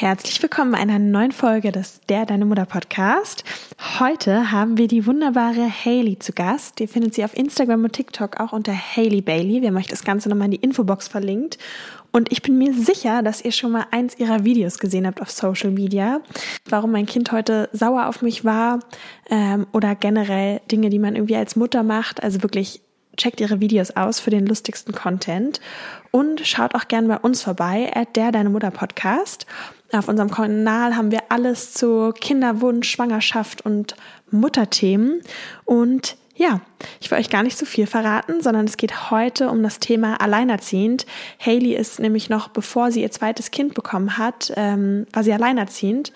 Herzlich willkommen einer neuen Folge des Der Deine Mutter Podcast. Heute haben wir die wunderbare Hailey zu Gast. Ihr findet sie auf Instagram und TikTok auch unter Hailey Bailey. Wir haben euch das Ganze nochmal in die Infobox verlinkt. Und ich bin mir sicher, dass ihr schon mal eins ihrer Videos gesehen habt auf Social Media. Warum mein Kind heute sauer auf mich war ähm, oder generell Dinge, die man irgendwie als Mutter macht. Also wirklich checkt ihre Videos aus für den lustigsten Content und schaut auch gern bei uns vorbei, at der Deine Mutter Podcast. Auf unserem Kanal haben wir alles zu Kinderwunsch, Schwangerschaft und Mutterthemen. Und ja, ich will euch gar nicht so viel verraten, sondern es geht heute um das Thema Alleinerziehend. Hailey ist nämlich noch, bevor sie ihr zweites Kind bekommen hat, ähm, war sie alleinerziehend.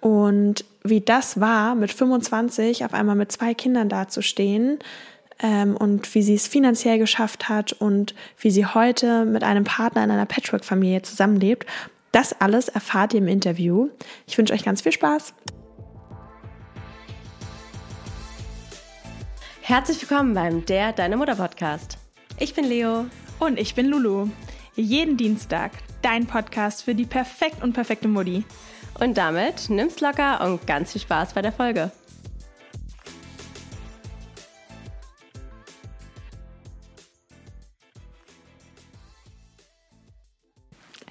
Und wie das war, mit 25 auf einmal mit zwei Kindern dazustehen ähm, und wie sie es finanziell geschafft hat und wie sie heute mit einem Partner in einer Patchwork-Familie zusammenlebt, das alles erfahrt ihr im Interview. Ich wünsche euch ganz viel Spaß. Herzlich willkommen beim Der Deine Mutter Podcast. Ich bin Leo. Und ich bin Lulu. Jeden Dienstag dein Podcast für die perfekt und perfekte Mutti. Und damit nimm's locker und ganz viel Spaß bei der Folge.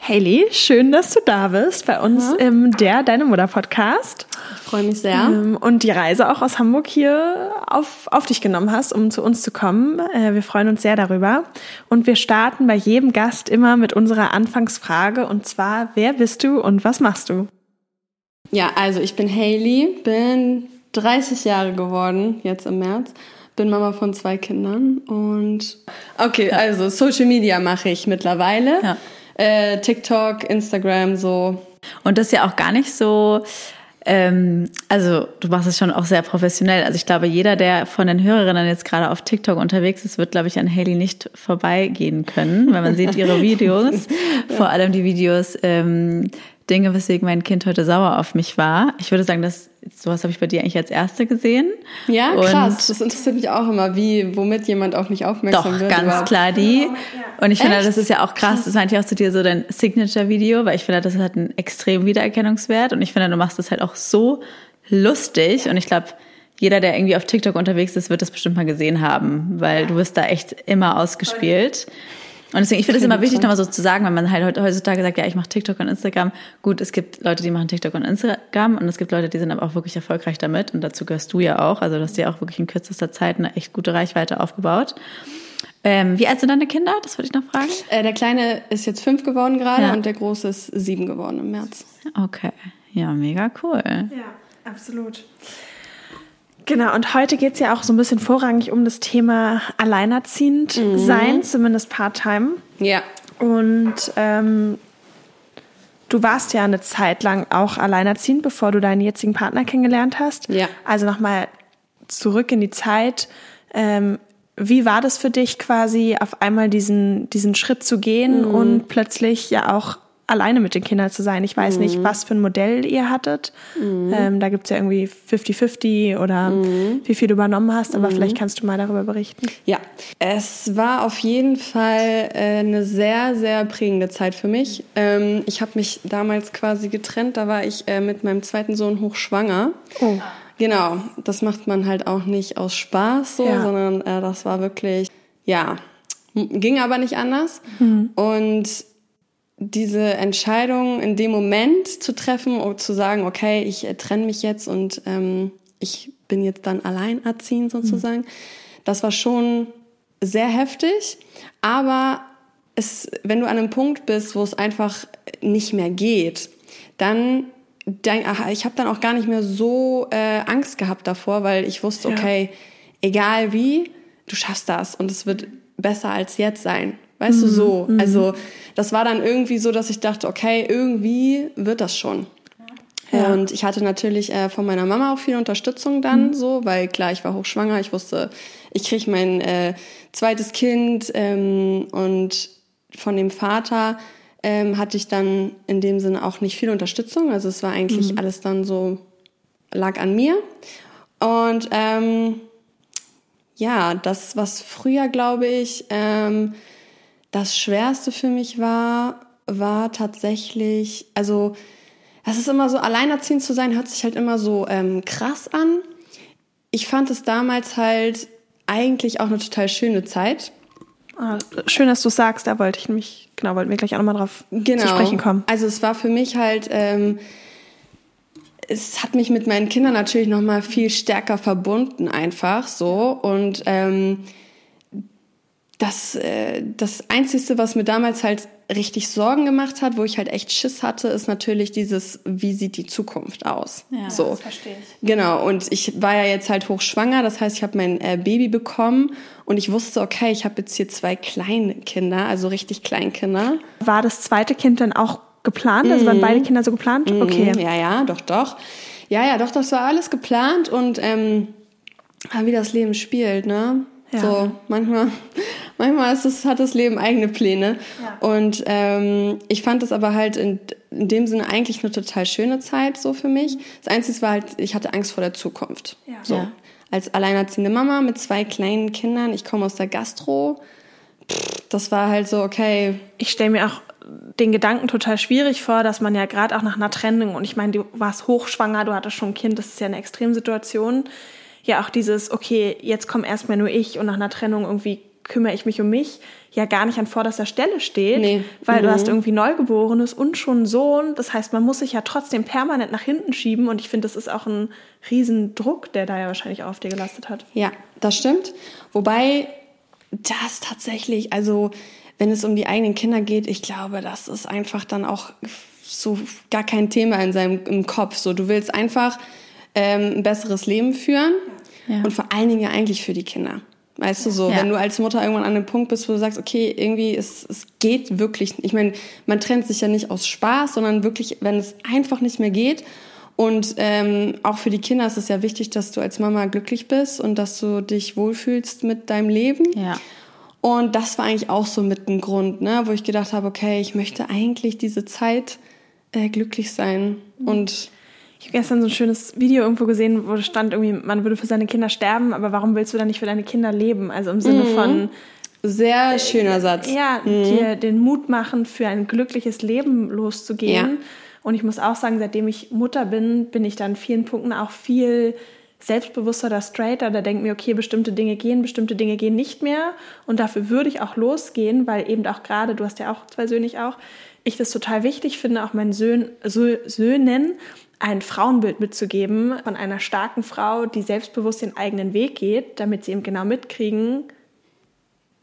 Hailey, schön, dass du da bist bei uns mhm. im Der Deine Mutter Podcast. Ich freue mich sehr. Ähm, und die Reise auch aus Hamburg hier auf, auf dich genommen hast, um zu uns zu kommen. Äh, wir freuen uns sehr darüber. Und wir starten bei jedem Gast immer mit unserer Anfangsfrage und zwar, wer bist du und was machst du? Ja, also ich bin Hailey, bin 30 Jahre geworden, jetzt im März bin Mama von zwei Kindern und okay, ja. also Social Media mache ich mittlerweile. Ja äh, TikTok, Instagram, so. Und das ist ja auch gar nicht so, ähm, also du machst es schon auch sehr professionell. Also ich glaube, jeder, der von den Hörerinnen jetzt gerade auf TikTok unterwegs ist, wird, glaube ich, an Haley nicht vorbeigehen können, weil man sieht ihre Videos, vor allem die Videos, ähm, Dinge, weswegen mein Kind heute sauer auf mich war. Ich würde sagen, dass sowas habe ich bei dir eigentlich als erste gesehen. Ja, und krass. Das interessiert mich auch immer, wie, womit jemand auf mich aufmerksam doch, wird. Doch, ganz überhaupt. klar die. Und ich Echt? finde, das ist ja auch krass. Das meinte ich auch zu dir so dein Signature-Video, weil ich finde, das hat einen extremen Wiedererkennungswert. Und ich finde, du machst das halt auch so lustig. Und ich glaube, jeder, der irgendwie auf TikTok unterwegs ist, wird das bestimmt mal gesehen haben, weil du wirst da echt immer ausgespielt. Und deswegen, ich finde es immer wichtig, nochmal so zu sagen, wenn man halt heutzutage sagt, ja, ich mache TikTok und Instagram. Gut, es gibt Leute, die machen TikTok und Instagram und es gibt Leute, die sind aber auch wirklich erfolgreich damit. Und dazu gehörst du ja auch. Also, du hast ja auch wirklich in kürzester Zeit eine echt gute Reichweite aufgebaut. Ähm, wie alt sind deine Kinder? Das würde ich noch fragen. Äh, der Kleine ist jetzt fünf geworden gerade ja. und der Große ist sieben geworden im März. Okay. Ja, mega cool. Ja, absolut. Genau, und heute geht es ja auch so ein bisschen vorrangig um das Thema alleinerziehend mhm. sein, zumindest part-time. Ja. Und ähm, du warst ja eine Zeit lang auch alleinerziehend, bevor du deinen jetzigen Partner kennengelernt hast. Ja. Also nochmal zurück in die Zeit. Ähm, wie war das für dich quasi, auf einmal diesen, diesen Schritt zu gehen mhm. und plötzlich ja auch alleine mit den Kindern zu sein. Ich weiß mhm. nicht, was für ein Modell ihr hattet. Mhm. Ähm, da gibt's ja irgendwie 50-50 oder mhm. wie viel du übernommen hast, aber mhm. vielleicht kannst du mal darüber berichten. Ja, es war auf jeden Fall äh, eine sehr, sehr prägende Zeit für mich. Ähm, ich habe mich damals quasi getrennt, da war ich äh, mit meinem zweiten Sohn hochschwanger. Oh. Genau, das macht man halt auch nicht aus Spaß so, ja. sondern äh, das war wirklich, ja, ging aber nicht anders. Mhm. Und diese Entscheidung in dem Moment zu treffen und zu sagen, okay, ich äh, trenne mich jetzt und ähm, ich bin jetzt dann alleinerziehend sozusagen, mhm. das war schon sehr heftig. Aber es, wenn du an einem Punkt bist, wo es einfach nicht mehr geht, dann denk, ach, ich habe dann auch gar nicht mehr so äh, Angst gehabt davor, weil ich wusste, okay, egal wie, du schaffst das und es wird besser als jetzt sein. Weißt mhm. du, so. Mhm. Also das war dann irgendwie so, dass ich dachte, okay, irgendwie wird das schon. Ja. Und ich hatte natürlich äh, von meiner Mama auch viel Unterstützung dann mhm. so, weil klar, ich war hochschwanger, ich wusste, ich kriege mein äh, zweites Kind ähm, und von dem Vater ähm, hatte ich dann in dem Sinne auch nicht viel Unterstützung. Also es war eigentlich mhm. alles dann so, lag an mir. Und ähm, ja, das, was früher, glaube ich, ähm, das Schwerste für mich war, war tatsächlich, also das ist immer so, alleinerziehend zu sein, hört sich halt immer so ähm, krass an. Ich fand es damals halt eigentlich auch eine total schöne Zeit. Ah, schön, dass du sagst, da wollte ich mich, genau, wollten wir gleich auch nochmal drauf genau. zu sprechen kommen. Also es war für mich halt, ähm, es hat mich mit meinen Kindern natürlich nochmal viel stärker verbunden, einfach so. Und ähm, das, äh, das Einzige, was mir damals halt richtig Sorgen gemacht hat, wo ich halt echt Schiss hatte, ist natürlich dieses, wie sieht die Zukunft aus? Ja, so. das verstehe ich. Genau, und ich war ja jetzt halt hochschwanger, das heißt, ich habe mein äh, Baby bekommen und ich wusste, okay, ich habe jetzt hier zwei kleine Kinder, also richtig Kleinkinder. War das zweite Kind dann auch geplant? Also waren mhm. beide Kinder so geplant? Mhm. Okay. Ja, ja, doch, doch. Ja, ja, doch, das war alles geplant und ähm, wie das Leben spielt, ne? Ja. So, manchmal, manchmal ist es, hat das Leben eigene Pläne. Ja. Und ähm, ich fand das aber halt in, in dem Sinne eigentlich eine total schöne Zeit so für mich. Das Einzige war halt, ich hatte Angst vor der Zukunft. Ja. So. Ja. Als alleinerziehende Mama mit zwei kleinen Kindern, ich komme aus der Gastro. das war halt so, okay. Ich stelle mir auch den Gedanken total schwierig vor, dass man ja gerade auch nach einer Trennung, und ich meine, du warst hochschwanger, du hattest schon ein Kind, das ist ja eine Extremsituation, ja auch dieses, okay, jetzt komme erstmal nur ich und nach einer Trennung irgendwie kümmere ich mich um mich, ja gar nicht an vorderster Stelle steht, nee. weil mhm. du hast irgendwie Neugeborenes und schon einen Sohn. Das heißt, man muss sich ja trotzdem permanent nach hinten schieben und ich finde, das ist auch ein Riesendruck, der da ja wahrscheinlich auch auf dir gelastet hat. Ja, das stimmt. Wobei das tatsächlich, also wenn es um die eigenen Kinder geht, ich glaube, das ist einfach dann auch so gar kein Thema in seinem im Kopf. So, du willst einfach ähm, ein besseres Leben führen ja. und vor allen Dingen ja eigentlich für die Kinder. Weißt du so, ja. wenn du als Mutter irgendwann an dem Punkt bist, wo du sagst, okay, irgendwie es, es geht wirklich. Ich meine, man trennt sich ja nicht aus Spaß, sondern wirklich, wenn es einfach nicht mehr geht. Und ähm, auch für die Kinder ist es ja wichtig, dass du als Mama glücklich bist und dass du dich wohlfühlst mit deinem Leben. Ja. Und das war eigentlich auch so mit ein Grund, ne, wo ich gedacht habe, okay, ich möchte eigentlich diese Zeit äh, glücklich sein mhm. und ich habe gestern so ein schönes Video irgendwo gesehen, wo stand irgendwie, man würde für seine Kinder sterben, aber warum willst du dann nicht für deine Kinder leben? Also im Sinne mhm. von sehr äh, schöner Satz. Ja, mhm. dir den Mut machen, für ein glückliches Leben loszugehen. Ja. Und ich muss auch sagen, seitdem ich Mutter bin, bin ich da in vielen Punkten auch viel selbstbewusster oder straighter. Da denke mir, okay, bestimmte Dinge gehen, bestimmte Dinge gehen nicht mehr. Und dafür würde ich auch losgehen, weil eben auch gerade, du hast ja auch zwei Söhne, ich auch, ich das total wichtig finde, auch meinen Söhnen, Söhnen ein Frauenbild mitzugeben von einer starken Frau, die selbstbewusst den eigenen Weg geht, damit sie eben genau mitkriegen,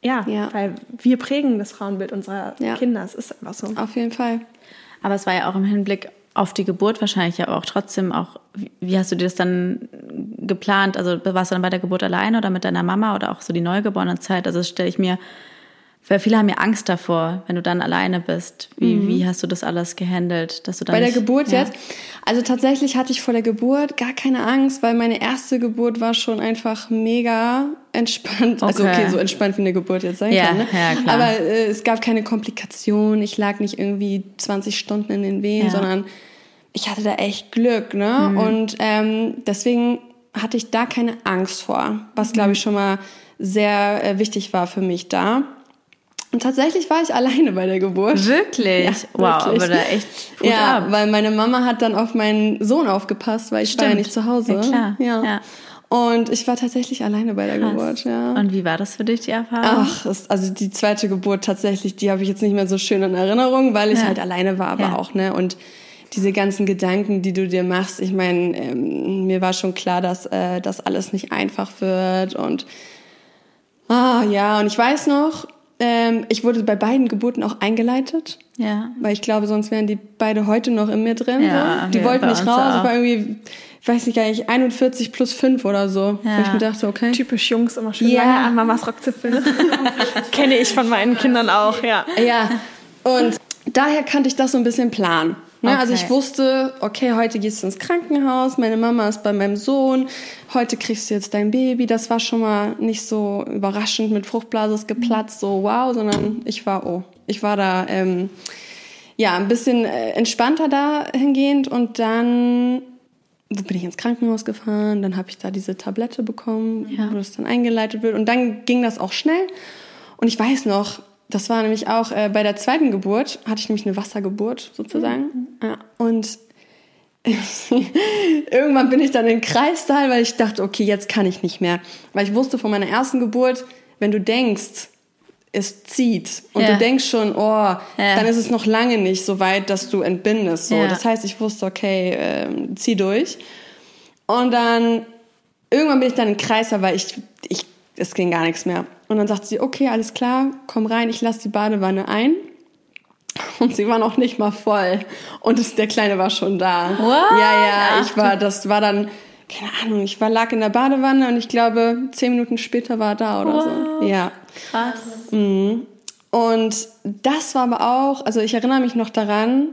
ja, ja. weil wir prägen das Frauenbild unserer ja. Kinder. Es ist einfach so. Auf jeden Fall. Aber es war ja auch im Hinblick auf die Geburt wahrscheinlich ja auch trotzdem auch, wie hast du dir das dann geplant? Also warst du dann bei der Geburt alleine oder mit deiner Mama oder auch so die neugeborene Zeit? Also das stelle ich mir weil viele haben ja Angst davor, wenn du dann alleine bist. Wie, mhm. wie hast du das alles gehandelt, dass du dann Bei der nicht, Geburt ja. jetzt? Also tatsächlich hatte ich vor der Geburt gar keine Angst, weil meine erste Geburt war schon einfach mega entspannt. Okay. Also okay, so entspannt wie eine Geburt jetzt sein ja, kann. Ne? Ja, klar. Aber äh, es gab keine Komplikationen. Ich lag nicht irgendwie 20 Stunden in den Wehen, ja. sondern ich hatte da echt Glück. Ne? Mhm. Und ähm, deswegen hatte ich da keine Angst vor, was glaube ich schon mal sehr äh, wichtig war für mich da. Und tatsächlich war ich alleine bei der Geburt. Wirklich? Ja, wow, wirklich. aber da echt Ja, ab. weil meine Mama hat dann auf meinen Sohn aufgepasst, weil ich Stimmt. war ja nicht zu Hause. Ja, klar. Ja. ja. Und ich war tatsächlich alleine bei der Krass. Geburt, ja. Und wie war das für dich, die Erfahrung? Ach, das, also die zweite Geburt tatsächlich, die habe ich jetzt nicht mehr so schön in Erinnerung, weil ich ja. halt alleine war, aber auch, ne? Und diese ganzen Gedanken, die du dir machst, ich meine, ähm, mir war schon klar, dass äh, das alles nicht einfach wird und ah ja, und ich weiß noch, ähm, ich wurde bei beiden Geburten auch eingeleitet. Ja. Weil ich glaube, sonst wären die beide heute noch in mir drin. Ja, so. Die wollten nicht raus. Auch. Ich war irgendwie, ich weiß nicht gar nicht, 41 plus 5 oder so. Ja. Wo ich mir dachte, okay. Typisch Jungs immer schön ja. lange an Mamas Rockzipfel. Kenne ich von meinen Kindern auch, ja. Ja. Und daher kannte ich das so ein bisschen planen. Ne? Okay. Also ich wusste, okay, heute gehst du ins Krankenhaus, meine Mama ist bei meinem Sohn, heute kriegst du jetzt dein Baby. Das war schon mal nicht so überraschend, mit Fruchtblase ist geplatzt, so wow, sondern ich war, oh, ich war da ähm, ja ein bisschen äh, entspannter dahingehend und dann bin ich ins Krankenhaus gefahren, dann habe ich da diese Tablette bekommen, ja. wo das dann eingeleitet wird und dann ging das auch schnell. Und ich weiß noch, das war nämlich auch äh, bei der zweiten Geburt, hatte ich nämlich eine Wassergeburt sozusagen. Mhm. Ja. Und irgendwann bin ich dann in den Kreissaal, weil ich dachte, okay, jetzt kann ich nicht mehr. Weil ich wusste von meiner ersten Geburt, wenn du denkst, es zieht und ja. du denkst schon, oh, ja. dann ist es noch lange nicht so weit, dass du entbindest. So. Ja. Das heißt, ich wusste, okay, äh, zieh durch. Und dann irgendwann bin ich dann im Kreiser, weil ich, ich, es ging gar nichts mehr. Und dann sagt sie, okay, alles klar, komm rein, ich lasse die Badewanne ein. Und sie war noch nicht mal voll. Und das, der Kleine war schon da. What? Ja, ja, ich war, das war dann, keine Ahnung, ich war, lag in der Badewanne und ich glaube, zehn Minuten später war er da oder wow. so. Ja. Krass. Mhm. Und das war aber auch, also ich erinnere mich noch daran,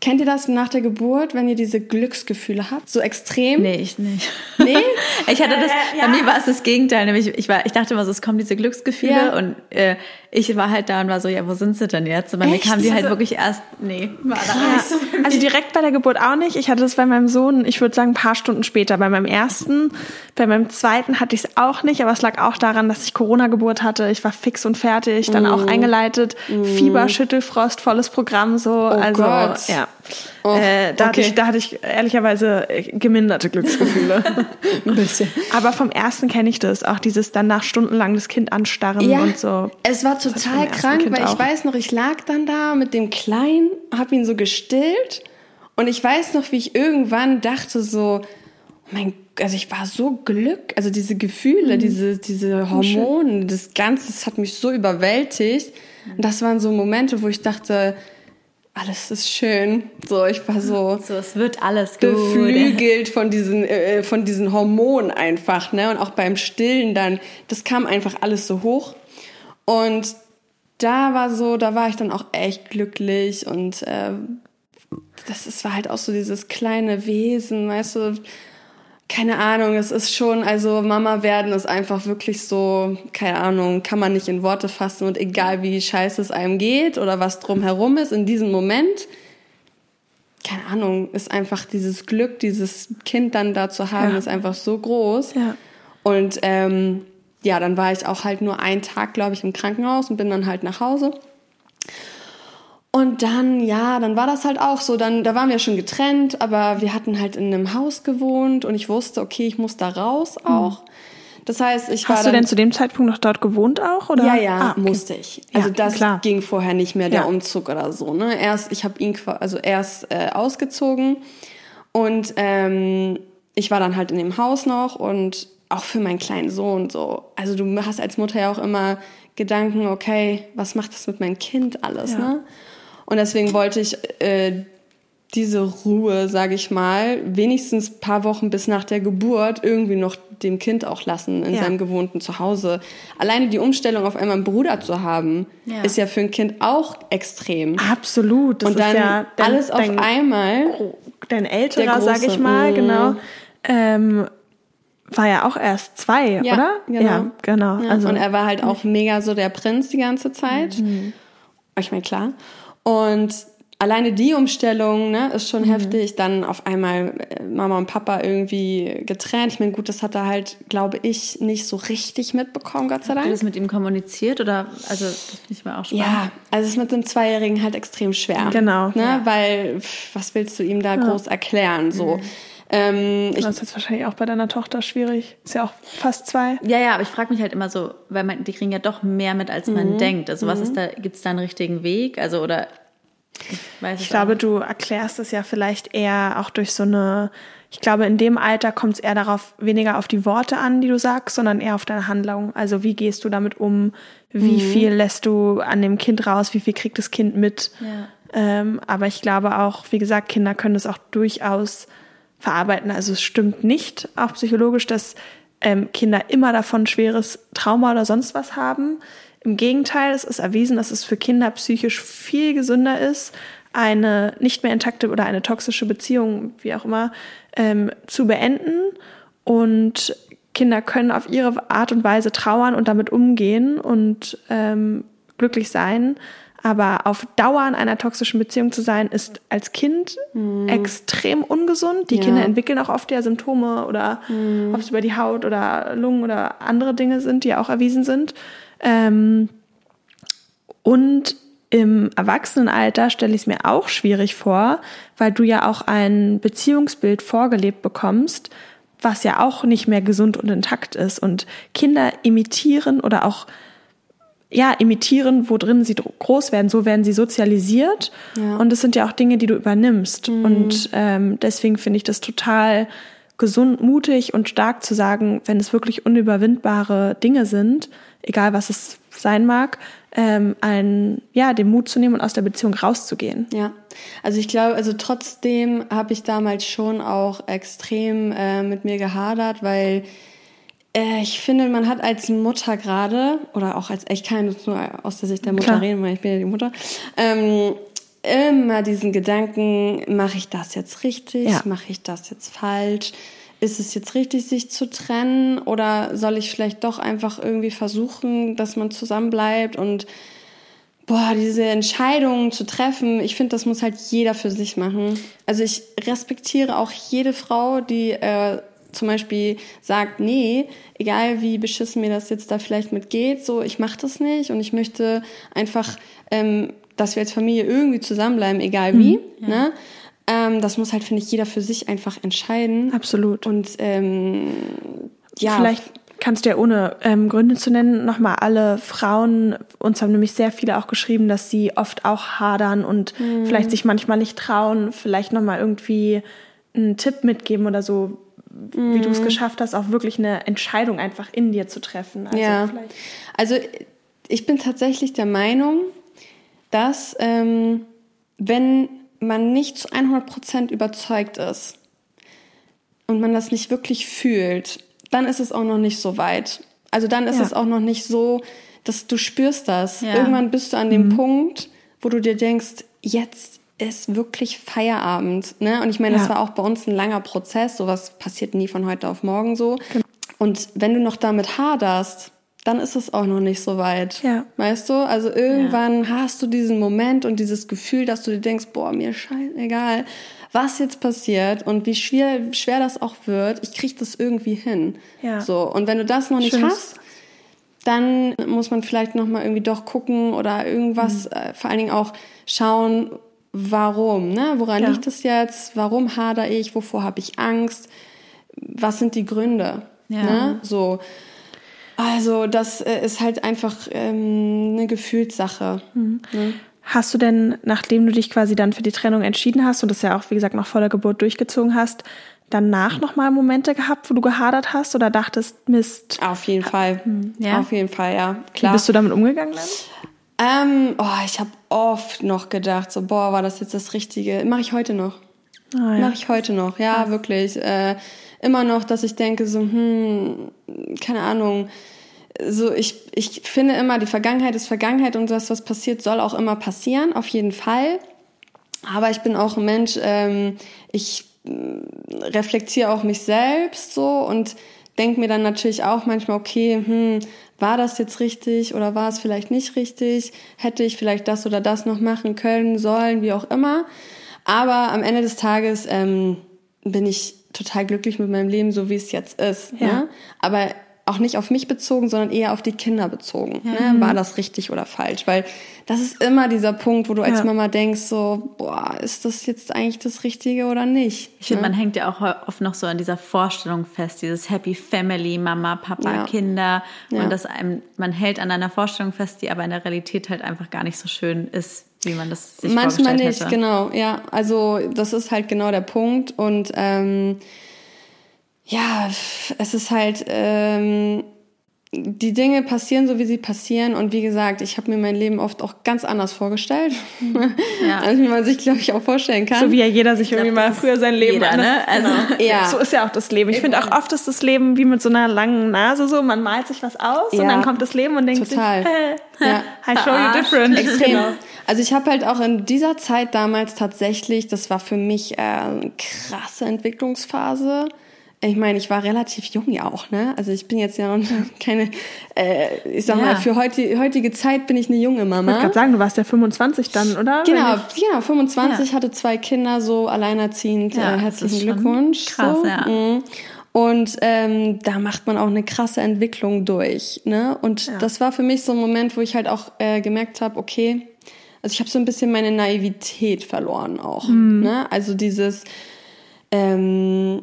Kennt ihr das nach der Geburt, wenn ihr diese Glücksgefühle habt? So extrem? Nee, ich nicht. Nee? ich hatte das, äh, ja. bei mir war es das Gegenteil. Nämlich, ich war, ich dachte immer so, es kommen diese Glücksgefühle ja. und äh, ich war halt da und war so, ja, wo sind sie denn jetzt? Und bei Echt? mir kamen die halt also, wirklich erst, nee, war da nicht so Also direkt bei der Geburt auch nicht. Ich hatte das bei meinem Sohn, ich würde sagen, ein paar Stunden später. Bei meinem ersten, bei meinem zweiten hatte ich es auch nicht, aber es lag auch daran, dass ich Corona-Geburt hatte. Ich war fix und fertig, dann mm. auch eingeleitet, mm. Fieber, Schüttelfrost, volles Programm so. Oh also Gott. ja. Oh, äh, da, okay. hatte ich, da hatte ich ehrlicherweise geminderte Glücksgefühle. Ein bisschen. Aber vom ersten kenne ich das, auch dieses dann nach stundenlang das Kind anstarren ja, und so. Es war total krank, weil ich weiß noch, ich lag dann da mit dem Kleinen, habe ihn so gestillt und ich weiß noch, wie ich irgendwann dachte so, mein also ich war so glück, also diese Gefühle, mhm. diese, diese Hormone, das Ganze, das hat mich so überwältigt. Und das waren so Momente, wo ich dachte, alles ist schön. So, ich war so, so es wird alles gut. beflügelt von diesen, äh, von diesen Hormonen einfach, ne? Und auch beim Stillen dann, das kam einfach alles so hoch. Und da war so, da war ich dann auch echt glücklich und äh, das ist, war halt auch so dieses kleine Wesen, weißt du, keine Ahnung, es ist schon, also Mama werden ist einfach wirklich so, keine Ahnung, kann man nicht in Worte fassen und egal wie scheiße es einem geht oder was drumherum ist, in diesem Moment, keine Ahnung, ist einfach dieses Glück, dieses Kind dann da zu haben, ja. ist einfach so groß. Ja. Und ähm, ja, dann war ich auch halt nur einen Tag, glaube ich, im Krankenhaus und bin dann halt nach Hause. Und dann, ja, dann war das halt auch so. Dann, da waren wir schon getrennt, aber wir hatten halt in einem Haus gewohnt und ich wusste, okay, ich muss da raus mhm. auch. Das heißt, ich war. Hast du denn zu dem Zeitpunkt noch dort gewohnt auch? Oder? Ja, ja, ah, okay. musste ich. Also ja, das klar. ging vorher nicht mehr, der ja. Umzug oder so. Ne? Erst, ich habe ihn also erst äh, ausgezogen und ähm, ich war dann halt in dem Haus noch und auch für meinen kleinen Sohn so. Also du hast als Mutter ja auch immer Gedanken, okay, was macht das mit meinem Kind alles, ja. ne? Und deswegen wollte ich äh, diese Ruhe, sage ich mal, wenigstens paar Wochen bis nach der Geburt irgendwie noch dem Kind auch lassen in ja. seinem gewohnten Zuhause. Alleine die Umstellung auf einmal einen Bruder zu haben, ja. ist ja für ein Kind auch extrem. Absolut. Das Und dann ja dein, alles auf dein, einmal. Dein älterer, sage ich mal, mm. genau. Ähm, war ja auch erst zwei, ja, oder? Genau. Ja, genau. Also, und er war halt auch mega so der Prinz die ganze Zeit. Mhm. Ich meine, klar. Und alleine die Umstellung ne, ist schon mhm. heftig. Dann auf einmal äh, Mama und Papa irgendwie getrennt. Ich meine, gut, das hat er halt, glaube ich, nicht so richtig mitbekommen, Gott sei Dank. Hast du das mit ihm kommuniziert oder also das finde ich mal auch spannend. Ja, also es ist mit dem Zweijährigen halt extrem schwer. Genau. Ne, ja. Weil was willst du ihm da ja. groß erklären? So. Mhm. Ähm, das ist jetzt wahrscheinlich auch bei deiner Tochter schwierig. Ist ja auch fast zwei. Ja, ja, aber ich frage mich halt immer so, weil man, die kriegen ja doch mehr mit, als man mhm. denkt. Also was mhm. ist da, gibt es da einen richtigen Weg? Also oder ich, ich glaube, du erklärst es ja vielleicht eher auch durch so eine, ich glaube, in dem Alter kommt es eher darauf, weniger auf die Worte an, die du sagst, sondern eher auf deine Handlung. Also wie gehst du damit um? Wie mhm. viel lässt du an dem Kind raus? Wie viel kriegt das Kind mit? Ja. Ähm, aber ich glaube auch, wie gesagt, Kinder können das auch durchaus verarbeiten. Also es stimmt nicht, auch psychologisch, dass ähm, Kinder immer davon schweres Trauma oder sonst was haben. Im Gegenteil, es ist erwiesen, dass es für Kinder psychisch viel gesünder ist, eine nicht mehr intakte oder eine toxische Beziehung, wie auch immer, ähm, zu beenden. Und Kinder können auf ihre Art und Weise trauern und damit umgehen und ähm, glücklich sein. Aber auf Dauer in einer toxischen Beziehung zu sein, ist als Kind mhm. extrem ungesund. Die ja. Kinder entwickeln auch oft ja Symptome oder mhm. ob es über die Haut oder Lungen oder andere Dinge sind, die auch erwiesen sind. Ähm, und im Erwachsenenalter stelle ich es mir auch schwierig vor, weil du ja auch ein Beziehungsbild vorgelebt bekommst, was ja auch nicht mehr gesund und intakt ist. Und Kinder imitieren oder auch ja, imitieren, wo drin sie groß werden, so werden sie sozialisiert. Ja. Und es sind ja auch Dinge, die du übernimmst. Mhm. Und ähm, deswegen finde ich das total gesund, mutig und stark zu sagen, wenn es wirklich unüberwindbare Dinge sind, egal was es sein mag, ähm, ein, ja, den Mut zu nehmen und aus der Beziehung rauszugehen. Ja, also ich glaube, also trotzdem habe ich damals schon auch extrem äh, mit mir gehadert, weil ich finde, man hat als Mutter gerade, oder auch als, ich kann jetzt nur aus der Sicht der Mutter Klar. reden, weil ich bin ja die Mutter, ähm, immer diesen Gedanken, mache ich das jetzt richtig, ja. mache ich das jetzt falsch? Ist es jetzt richtig, sich zu trennen? Oder soll ich vielleicht doch einfach irgendwie versuchen, dass man zusammenbleibt und boah, diese Entscheidungen zu treffen, ich finde, das muss halt jeder für sich machen. Also ich respektiere auch jede Frau, die äh, zum Beispiel sagt, nee, egal wie beschissen mir das jetzt da vielleicht mitgeht, so ich mache das nicht und ich möchte einfach, ähm, dass wir als Familie irgendwie zusammenbleiben, egal wie. Mhm, ja. ne? Ähm, das muss halt, finde ich, jeder für sich einfach entscheiden. Absolut. Und ähm, ja. Vielleicht kannst du ja ohne ähm, Gründe zu nennen, nochmal alle Frauen, uns haben nämlich sehr viele auch geschrieben, dass sie oft auch hadern und mhm. vielleicht sich manchmal nicht trauen, vielleicht nochmal irgendwie einen Tipp mitgeben oder so, mhm. wie du es geschafft hast, auch wirklich eine Entscheidung einfach in dir zu treffen. Also ja. Vielleicht. Also ich bin tatsächlich der Meinung, dass ähm, wenn man nicht zu 100 Prozent überzeugt ist und man das nicht wirklich fühlt, dann ist es auch noch nicht so weit. Also dann ist ja. es auch noch nicht so, dass du spürst das. Ja. Irgendwann bist du an dem mhm. Punkt, wo du dir denkst, jetzt ist wirklich Feierabend. Ne? Und ich meine, ja. das war auch bei uns ein langer Prozess. Sowas passiert nie von heute auf morgen so. Genau. Und wenn du noch damit haderst, dann ist es auch noch nicht so weit. Ja. Weißt du? Also irgendwann ja. hast du diesen Moment und dieses Gefühl, dass du dir denkst, boah, mir scheint egal, was jetzt passiert und wie schwer, schwer das auch wird, ich krieg das irgendwie hin. Ja. So. Und wenn du das noch nicht Schönst. hast, dann muss man vielleicht noch mal irgendwie doch gucken oder irgendwas, mhm. äh, vor allen Dingen auch schauen, warum, ne? Woran ja. liegt es jetzt? Warum hader ich? Wovor habe ich Angst? Was sind die Gründe? Ja. Ne? So. Also, das äh, ist halt einfach ähm, eine Gefühlssache. Mhm. Ne? Hast du denn, nachdem du dich quasi dann für die Trennung entschieden hast und das ja auch, wie gesagt, noch vor der Geburt durchgezogen hast, danach nochmal Momente gehabt, wo du gehadert hast oder dachtest, Mist? Auf jeden Fall. Mhm. Ja? Auf jeden Fall, ja. Klar. Wie bist du damit umgegangen dann? Ähm, oh, ich habe oft noch gedacht, so, boah, war das jetzt das Richtige? Mache ich heute noch. Ah, ja. Mache ich heute noch, ja, Krass. wirklich. Äh, immer noch, dass ich denke, so, hm, keine Ahnung. So, ich, ich finde immer, die Vergangenheit ist Vergangenheit und das, was passiert, soll auch immer passieren, auf jeden Fall. Aber ich bin auch ein Mensch, ähm, ich äh, reflektiere auch mich selbst so und denke mir dann natürlich auch manchmal, okay, hm, war das jetzt richtig oder war es vielleicht nicht richtig? Hätte ich vielleicht das oder das noch machen können, sollen, wie auch immer. Aber am Ende des Tages ähm, bin ich total glücklich mit meinem Leben, so wie es jetzt ist. Ja. Ne? Aber auch nicht auf mich bezogen, sondern eher auf die Kinder bezogen. Ja. Ne? War das richtig oder falsch? Weil das ist immer dieser Punkt, wo du als ja. Mama denkst, so, boah, ist das jetzt eigentlich das Richtige oder nicht? Ich finde, ne? man hängt ja auch oft noch so an dieser Vorstellung fest, dieses Happy Family, Mama, Papa, ja. Kinder. Und das einem, man hält an einer Vorstellung fest, die aber in der Realität halt einfach gar nicht so schön ist, wie man das sich Manchmal nicht, hätte. genau, ja. Also das ist halt genau der Punkt. Und ähm, ja, es ist halt, ähm, die Dinge passieren so, wie sie passieren. Und wie gesagt, ich habe mir mein Leben oft auch ganz anders vorgestellt, ja. als wie man sich, glaube ich, auch vorstellen kann. So wie ja jeder sich irgendwie mal früher sein Leben jeder, ne? Also genau. ja. so ist ja auch das Leben. Ich finde auch oft ist das Leben wie mit so einer langen Nase so. Man malt sich was aus ja. und dann kommt das Leben und denkt Total. sich, hey, ja. I show you different. Extrem. Genau. Also ich habe halt auch in dieser Zeit damals tatsächlich, das war für mich äh, eine krasse Entwicklungsphase ich meine, ich war relativ jung ja auch, ne? Also ich bin jetzt ja keine, äh, ich sag ja. mal, für heute, heutige Zeit bin ich eine junge Mama. Ich wollte gerade sagen, du warst ja 25 dann, oder? Genau, genau, 25, ja. hatte zwei Kinder, so alleinerziehend. Ja, äh, herzlichen Glückwunsch. Krass, so. ja. Mhm. Und ähm, da macht man auch eine krasse Entwicklung durch. Ne? Und ja. das war für mich so ein Moment, wo ich halt auch äh, gemerkt habe, okay, also ich habe so ein bisschen meine Naivität verloren auch. Mhm. Ne? Also dieses, ähm,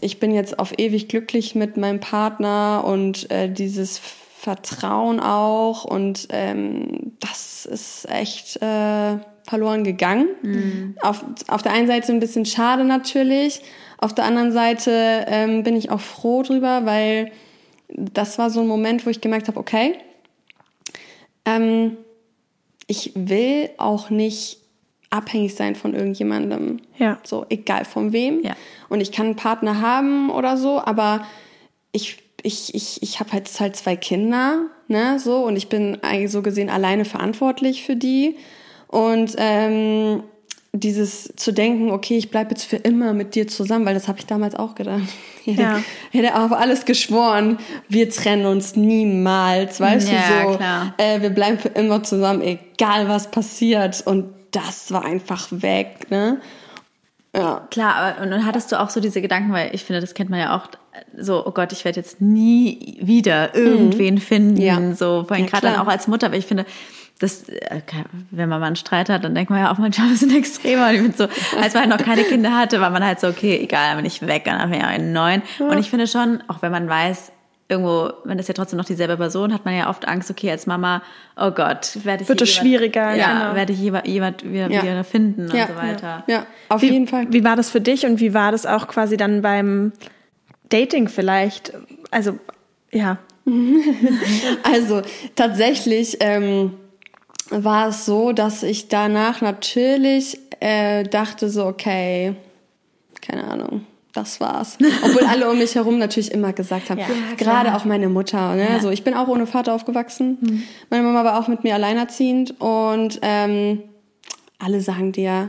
ich bin jetzt auf ewig glücklich mit meinem Partner und äh, dieses Vertrauen auch und ähm, das ist echt äh, verloren gegangen. Mhm. Auf, auf der einen Seite ein bisschen schade natürlich, auf der anderen Seite ähm, bin ich auch froh drüber, weil das war so ein Moment, wo ich gemerkt habe, okay, ähm, ich will auch nicht abhängig sein von irgendjemandem. Ja. So, egal von wem. Ja. Und ich kann einen Partner haben oder so, aber ich, ich, ich, ich habe jetzt halt zwei Kinder, ne, so, und ich bin eigentlich so gesehen alleine verantwortlich für die. Und ähm, dieses zu denken, okay, ich bleibe jetzt für immer mit dir zusammen, weil das habe ich damals auch gedacht. Ich ja. hätte auf alles geschworen, wir trennen uns niemals, weißt ja, du so. Klar. Äh, wir bleiben für immer zusammen, egal was passiert. Und das war einfach weg, ne? Ja. Klar, aber und dann hattest du auch so diese Gedanken, weil ich finde, das kennt man ja auch, so, oh Gott, ich werde jetzt nie wieder irgendwen mhm. finden, ja. so, vor allem ja, gerade dann auch als Mutter, weil ich finde, das, äh, wenn man mal einen Streit hat, dann denkt man ja auch manchmal ein bisschen extremer. Und ich bin so, als man halt noch keine Kinder hatte, war man halt so, okay, egal, dann bin ich weg, dann haben wir ja einen neuen. Und ich finde schon, auch wenn man weiß, irgendwo, wenn das ja trotzdem noch dieselbe Person, hat man ja oft Angst, okay, als Mama, oh Gott, werde ich wird es schwieriger, ja, genau. werde ich jemand, jemand wieder, ja. wieder finden ja. und so weiter. Ja, ja. auf wie, jeden Fall. Wie war das für dich und wie war das auch quasi dann beim Dating vielleicht? Also, ja. also tatsächlich ähm, war es so, dass ich danach natürlich äh, dachte so, okay, keine Ahnung, das war's. Obwohl alle um mich herum natürlich immer gesagt haben, ja, gerade auch meine Mutter. Ne? Ja. Also ich bin auch ohne Vater aufgewachsen. Mhm. Meine Mama war auch mit mir alleinerziehend und ähm, alle sagen dir,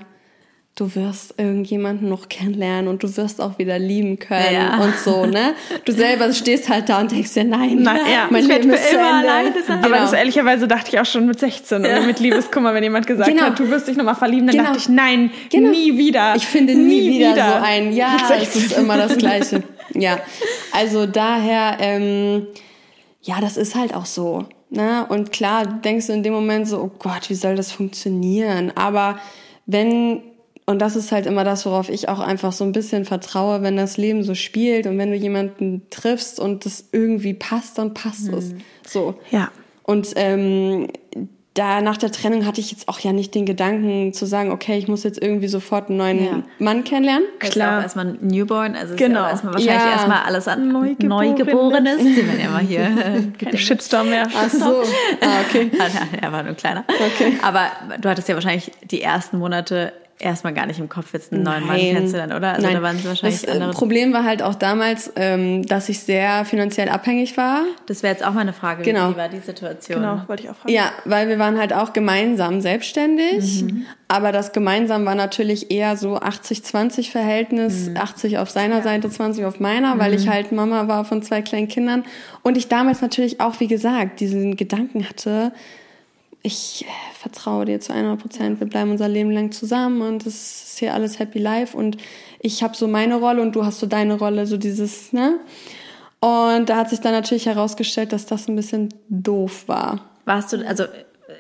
du wirst irgendjemanden noch kennenlernen und du wirst auch wieder lieben können ja. und so, ne? Du selber stehst halt da und denkst dir, nein, Na, ja. mein ich Leben ist immer alleine. Genau. Aber das ehrlicherweise dachte ich auch schon mit 16 ja. mit Liebeskummer, wenn jemand gesagt genau. hat, du wirst dich nochmal verlieben, dann genau. dachte ich, nein, genau. nie wieder. Ich finde nie, nie wieder, wieder, so ein, ja, es ist immer das Gleiche. ja, also daher, ähm, ja, das ist halt auch so. Ne? Und klar denkst du in dem Moment so, oh Gott, wie soll das funktionieren? Aber wenn und das ist halt immer das, worauf ich auch einfach so ein bisschen vertraue, wenn das Leben so spielt und wenn du jemanden triffst und das irgendwie passt, dann passt mhm. es. So. Ja. Und ähm, da nach der Trennung hatte ich jetzt auch ja nicht den Gedanken zu sagen, okay, ich muss jetzt irgendwie sofort einen neuen ja. Mann kennenlernen. Klar. Auch erstmal ein Newborn, also genau. ist erstmal wahrscheinlich ja. erstmal alles an Neugeborenes. Neugeborenes. Sie werden ja mal hier. Kein Shitstorm mehr. Ach so. Ah, okay. er war nur kleiner. Okay. Aber du hattest ja wahrscheinlich die ersten Monate erstmal gar nicht im Kopf, jetzt einen neuen Mann kennenzulernen, oder? Also Nein. da waren es wahrscheinlich das äh, andere. Problem war halt auch damals, ähm, dass ich sehr finanziell abhängig war. Das wäre jetzt auch mal eine Frage. Genau. Wie war die Situation? Genau, wollte ich auch fragen. Ja, weil wir waren halt auch gemeinsam selbstständig. Mhm. Aber das gemeinsam war natürlich eher so 80-20 Verhältnis, mhm. 80 auf seiner ja. Seite, 20 auf meiner, weil ich mhm. halt Mama war von zwei kleinen Kindern. Und ich damals natürlich auch, wie gesagt, diesen Gedanken hatte, ich äh, vertraue dir zu 100 Prozent, wir bleiben unser Leben lang zusammen und es ist hier alles Happy Life und ich habe so meine Rolle und du hast so deine Rolle, so dieses, ne? Und da hat sich dann natürlich herausgestellt, dass das ein bisschen doof war. Warst du, also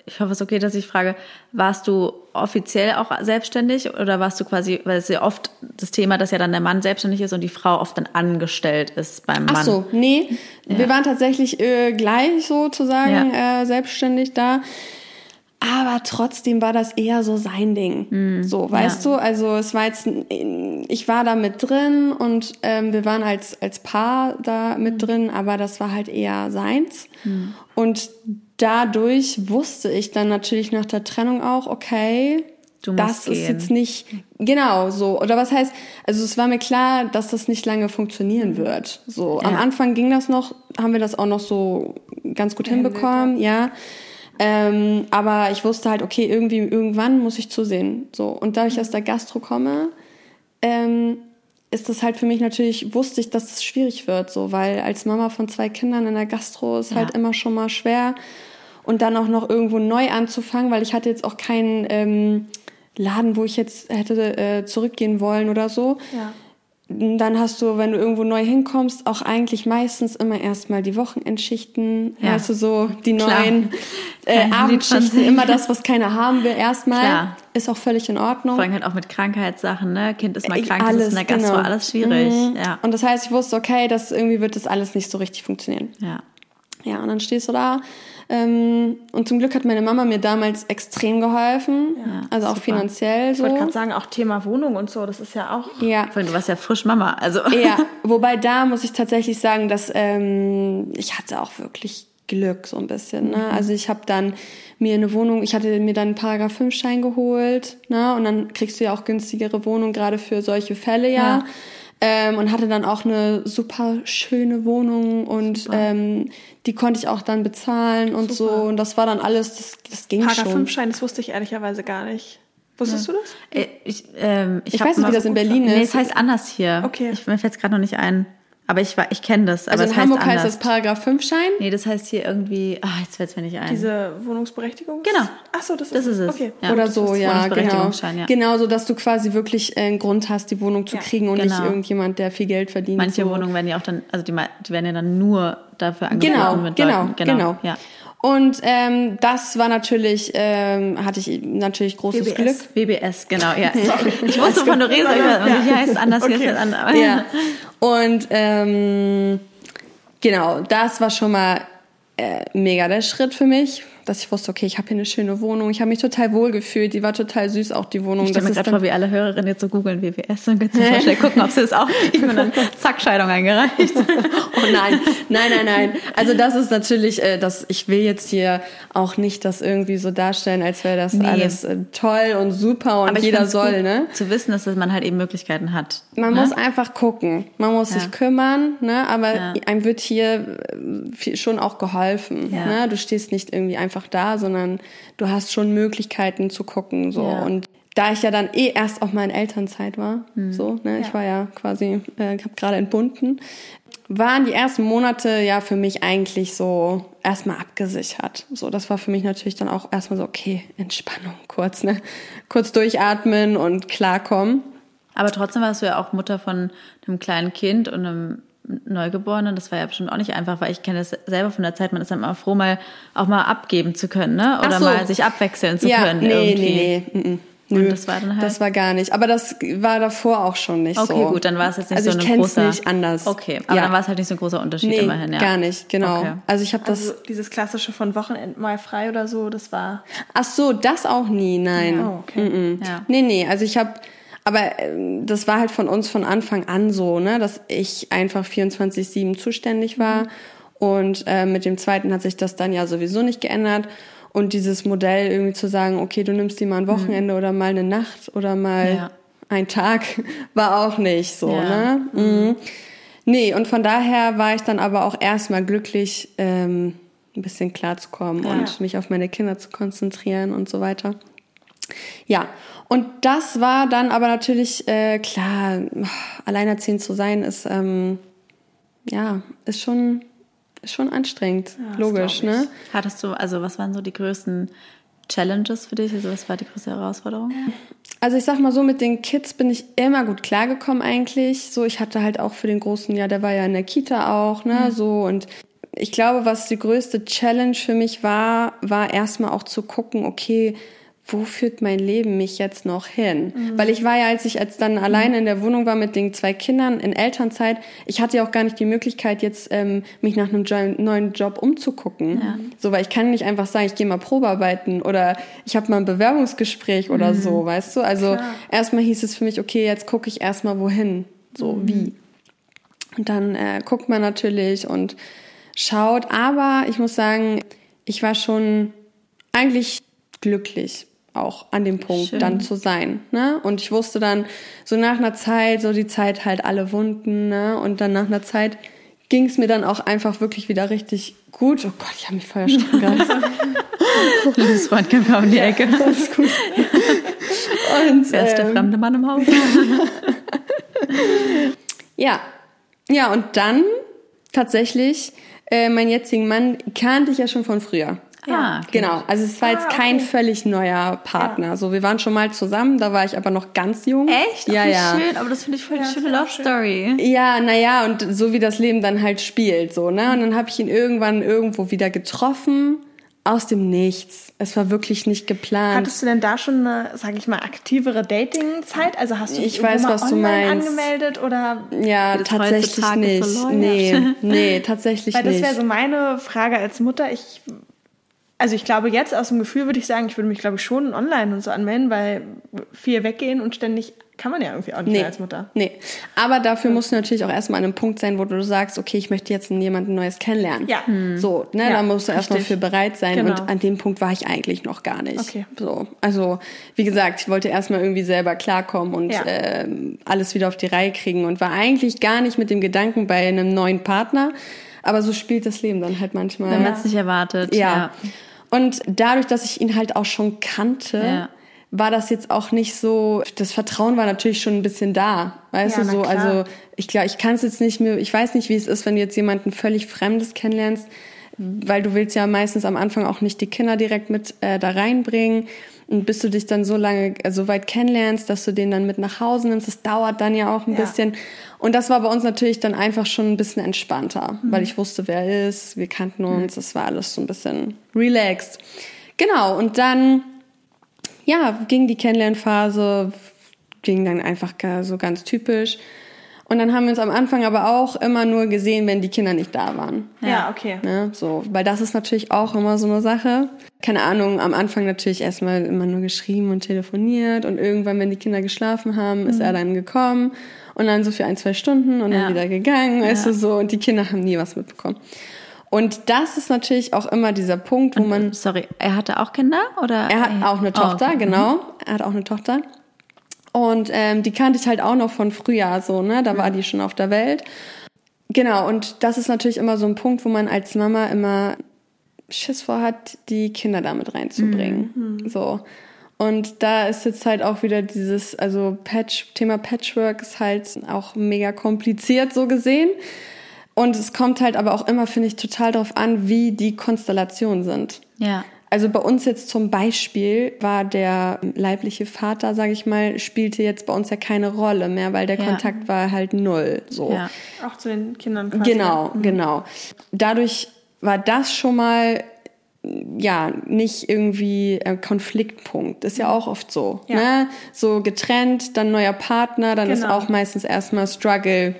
ich hoffe, es ist okay, dass ich frage, warst du offiziell auch selbstständig oder warst du quasi, weil es ja oft das Thema, dass ja dann der Mann selbstständig ist und die Frau oft dann angestellt ist beim Mann? Ach so, nee, ja. wir waren tatsächlich äh, gleich sozusagen ja. äh, selbstständig da. Aber trotzdem war das eher so sein Ding. Mm, so, weißt ja. du? Also es war jetzt, ich war da mit drin und ähm, wir waren als, als Paar da mit mm. drin, aber das war halt eher seins. Mm. Und dadurch wusste ich dann natürlich nach der Trennung auch, okay, das gehen. ist jetzt nicht genau so oder was heißt also es war mir klar dass das nicht lange funktionieren wird so ja. am Anfang ging das noch haben wir das auch noch so ganz gut hinbekommen ja ähm, aber ich wusste halt, okay, irgendwie, irgendwann muss ich zusehen. So. Und da ich aus der Gastro komme, ähm, ist das halt für mich natürlich, wusste ich, dass es schwierig wird, so, weil als Mama von zwei Kindern in der Gastro ist ja. halt immer schon mal schwer. Und dann auch noch irgendwo neu anzufangen, weil ich hatte jetzt auch keinen ähm, Laden, wo ich jetzt hätte äh, zurückgehen wollen oder so. Ja dann hast du, wenn du irgendwo neu hinkommst, auch eigentlich meistens immer erstmal die Wochenendschichten, ja. weißt du, so die Klar. neuen äh, Abendschichten, immer das, was keiner haben will, erstmal. Klar. Ist auch völlig in Ordnung. Vor allem halt auch mit Krankheitssachen, ne? Kind ist mal äh, krank, alles, das ist in der Gastro genau. alles schwierig. Mhm. Ja. Und das heißt, ich wusste, okay, das irgendwie wird das alles nicht so richtig funktionieren. Ja. Ja, und dann stehst du da ähm, und zum Glück hat meine Mama mir damals extrem geholfen, ja, also auch super. finanziell so. Ich wollte gerade sagen, auch Thema Wohnung und so, das ist ja auch. Ja. Vor allem, du warst ja frisch Mama, also. Ja, wobei da muss ich tatsächlich sagen, dass ähm, ich hatte auch wirklich Glück so ein bisschen. Ne? Mhm. Also ich habe dann mir eine Wohnung, ich hatte mir dann einen Paragraph 5 Schein geholt, ne? Und dann kriegst du ja auch günstigere Wohnungen gerade für solche Fälle ja. ja. Ähm, und hatte dann auch eine super schöne Wohnung und ähm, die konnte ich auch dann bezahlen und super. so. Und das war dann alles, das, das ging Paragraph schon. 5-Schein, das wusste ich ehrlicherweise gar nicht. Wusstest ja. du das? Äh, ich, ähm, ich, ich weiß nicht, wie das in Berlin ist. Nee, es heißt anders hier. Okay. Ich, mir fällt es gerade noch nicht ein. Aber ich, ich kenne das. Aber also in Hamburg heißt, heißt das Paragraph 5 Schein? Nee, das heißt hier irgendwie, ah, jetzt fällt es mir nicht ein. Diese Wohnungsberechtigung? Genau. Ach so, das ist, das ist es. Okay. Ja, Oder so, ja, genau. Ja. Genau, so dass du quasi wirklich einen Grund hast, die Wohnung zu ja, kriegen und genau. nicht irgendjemand, der viel Geld verdient. Manche so. Wohnungen werden ja auch dann, also die, die werden ja dann nur dafür angeboten genau, mit genau. Genau, genau. Ja. Und ähm, das war natürlich, ähm, hatte ich natürlich großes WBS. Glück. WBS, genau, ja. ich wusste von du redest, ja. hier heißt es anders, okay. hier heißt es anders. Ja. Und ähm, genau, das war schon mal äh, mega der Schritt für mich dass ich wusste, okay, ich habe hier eine schöne Wohnung. Ich habe mich total wohl gefühlt. Die war total süß, auch die Wohnung. Ich stelle mir gerade vor, wie alle Hörerinnen jetzt so googeln WWS und sich schnell gucken, ob sie das auch kriegen und dann zack, Scheidung eingereicht. oh nein, nein, nein, nein. Also das ist natürlich, äh, das, ich will jetzt hier auch nicht das irgendwie so darstellen, als wäre das nee. alles äh, toll und super und jeder soll, ne? Zu wissen, dass man halt eben Möglichkeiten hat. Man ne? muss einfach gucken. Man muss ja. sich kümmern, ne? Aber ja. einem wird hier äh, schon auch geholfen. Ja. Ne? Du stehst nicht irgendwie einfach einfach da, sondern du hast schon Möglichkeiten zu gucken. So. Ja. Und da ich ja dann eh erst auch mal in Elternzeit war, mhm. so, ne, ja. ich war ja quasi, äh, habe gerade entbunden, waren die ersten Monate ja für mich eigentlich so erstmal abgesichert. So, das war für mich natürlich dann auch erstmal so, okay, Entspannung kurz, ne? Kurz durchatmen und klarkommen. Aber trotzdem warst du ja auch Mutter von einem kleinen Kind und einem Neugeborenen, das war ja bestimmt auch nicht einfach, weil ich kenne das selber von der Zeit, man ist dann immer froh, mal auch mal abgeben zu können, ne? Oder so. mal sich abwechseln zu ja, können. Nee, irgendwie. nee, nee. Mm Nö, das war dann halt. Das war gar nicht. Aber das war davor auch schon nicht okay, so. Okay, gut, dann war es jetzt nicht also so ein großer. Also ich nicht anders. Okay, aber ja. dann war es halt nicht so ein großer Unterschied nee, immerhin, ja. gar nicht, genau. Okay. Also ich habe das. Also dieses klassische von Wochenend mal frei oder so, das war. Ach so, das auch nie, nein. Ja, okay. Mm -mm. Ja. Nee, nee, also ich habe aber ähm, das war halt von uns von Anfang an so, ne, dass ich einfach 24-7 zuständig war. Mhm. Und äh, mit dem zweiten hat sich das dann ja sowieso nicht geändert. Und dieses Modell irgendwie zu sagen, okay, du nimmst die mal ein mhm. Wochenende mhm. oder mal eine Nacht oder mal ja. ein Tag, war auch nicht so, ja. ne? Mhm. mhm. Nee, und von daher war ich dann aber auch erstmal glücklich, ähm, ein bisschen klarzukommen ja. und mich auf meine Kinder zu konzentrieren und so weiter. Ja, und das war dann aber natürlich äh, klar, alleinerziehend zu sein ist ähm, ja ist schon ist schon anstrengend, ja, logisch, ne? Hattest du also was waren so die größten Challenges für dich? Also was war die größte Herausforderung? Also ich sag mal so, mit den Kids bin ich immer gut klargekommen eigentlich. So, ich hatte halt auch für den großen, ja, der war ja in der Kita auch, ne, mhm. so und ich glaube, was die größte Challenge für mich war, war erstmal auch zu gucken, okay, wo führt mein Leben mich jetzt noch hin? Mhm. Weil ich war ja, als ich als dann mhm. alleine in der Wohnung war mit den zwei Kindern in Elternzeit, ich hatte ja auch gar nicht die Möglichkeit, jetzt ähm, mich nach einem jo neuen Job umzugucken. Ja. So, weil ich kann nicht einfach sagen, ich gehe mal Probearbeiten oder ich habe mal ein Bewerbungsgespräch mhm. oder so, weißt du? Also Klar. erstmal hieß es für mich, okay, jetzt gucke ich erstmal wohin. So, mhm. wie? Und dann äh, guckt man natürlich und schaut, aber ich muss sagen, ich war schon eigentlich glücklich auch an dem Punkt Schön. dann zu sein. Ne? Und ich wusste dann so nach einer Zeit, so die Zeit halt alle Wunden, ne? Und dann nach einer Zeit ging es mir dann auch einfach wirklich wieder richtig gut. Oh Gott, ich habe mich voll erschrocken gerade. Liebes Freund kam um die Ecke. Ja, alles gut. Und, Wer ist der ähm, fremde Mann im Haus? ja. Ja, und dann tatsächlich, äh, mein jetzigen Mann kannte ich ja schon von früher. Ja, ah, genau. Also es war ah, jetzt kein okay. völlig neuer Partner. Ja. So, wir waren schon mal zusammen, da war ich aber noch ganz jung. Echt? Ja, Ach, ja. Schön, aber das finde ich voll ja, schöne Love Story. Ja, naja, und so wie das Leben dann halt spielt, so, ne? Und dann habe ich ihn irgendwann irgendwo wieder getroffen aus dem Nichts. Es war wirklich nicht geplant. Hattest du denn da schon eine, sage ich mal, aktivere Dating-Zeit? Also hast du dich ich weiß, was du meinst. angemeldet oder? Ja, tatsächlich nicht. So nee, nee, tatsächlich Weil nicht. Weil das wäre so meine Frage als Mutter. Ich also ich glaube jetzt aus dem Gefühl würde ich sagen, ich würde mich glaube ich schon online und so anmelden, weil viel weggehen und ständig kann man ja irgendwie auch nicht nee, als Mutter. Nee, aber dafür ja. musst du natürlich auch erstmal an einem Punkt sein, wo du sagst, okay, ich möchte jetzt jemanden Neues kennenlernen. Ja. Hm. So, ne, ja, da musst du erstmal für bereit sein genau. und an dem Punkt war ich eigentlich noch gar nicht. Okay. So, also wie gesagt, ich wollte erstmal irgendwie selber klarkommen und ja. äh, alles wieder auf die Reihe kriegen und war eigentlich gar nicht mit dem Gedanken bei einem neuen Partner, aber so spielt das Leben dann halt manchmal. Wenn man es nicht erwartet. ja. ja. Und dadurch, dass ich ihn halt auch schon kannte, ja. war das jetzt auch nicht so, das Vertrauen war natürlich schon ein bisschen da. Weißt ja, du, so, also ich glaube, ich kann es jetzt nicht mehr, ich weiß nicht, wie es ist, wenn du jetzt jemanden völlig Fremdes kennenlernst, weil du willst ja meistens am Anfang auch nicht die Kinder direkt mit äh, da reinbringen. Und bis du dich dann so lange, äh, so weit kennenlernst, dass du den dann mit nach Hause nimmst, das dauert dann ja auch ein ja. bisschen. Und das war bei uns natürlich dann einfach schon ein bisschen entspannter, mhm. weil ich wusste, wer er ist, wir kannten uns, es mhm. war alles so ein bisschen relaxed. Genau, und dann, ja, ging die Kennenlernphase, ging dann einfach so ganz typisch. Und dann haben wir uns am Anfang aber auch immer nur gesehen, wenn die Kinder nicht da waren. Ja, okay. Ja, ne, so, weil das ist natürlich auch immer so eine Sache. Keine Ahnung, am Anfang natürlich erstmal immer nur geschrieben und telefoniert und irgendwann, wenn die Kinder geschlafen haben, ist mhm. er dann gekommen und dann so für ein, zwei Stunden und ja. dann wieder gegangen, weißt ja. du so, und die Kinder haben nie was mitbekommen. Und das ist natürlich auch immer dieser Punkt, wo man. Sorry, er hatte auch Kinder oder? Er hat auch eine Tochter, oh, okay. genau. Er hat auch eine Tochter. Und ähm, die kannte ich halt auch noch von Frühjahr so, ne? Da war die schon auf der Welt. Genau, und das ist natürlich immer so ein Punkt, wo man als Mama immer Schiss vor hat, die Kinder damit reinzubringen. Mhm. So. Und da ist jetzt halt auch wieder dieses, also Patch, Thema Patchwork ist halt auch mega kompliziert so gesehen. Und es kommt halt aber auch immer, finde ich, total darauf an, wie die Konstellationen sind. Ja. Also bei uns jetzt zum Beispiel war der leibliche Vater, sage ich mal, spielte jetzt bei uns ja keine Rolle mehr, weil der ja. Kontakt war halt null. So. Ja. Auch zu den Kindern quasi. Genau, mhm. genau. Dadurch war das schon mal ja, nicht irgendwie äh, Konfliktpunkt. ist ja mhm. auch oft so. Ja. Ne? So getrennt, dann neuer Partner, dann genau. ist auch meistens erstmal Struggle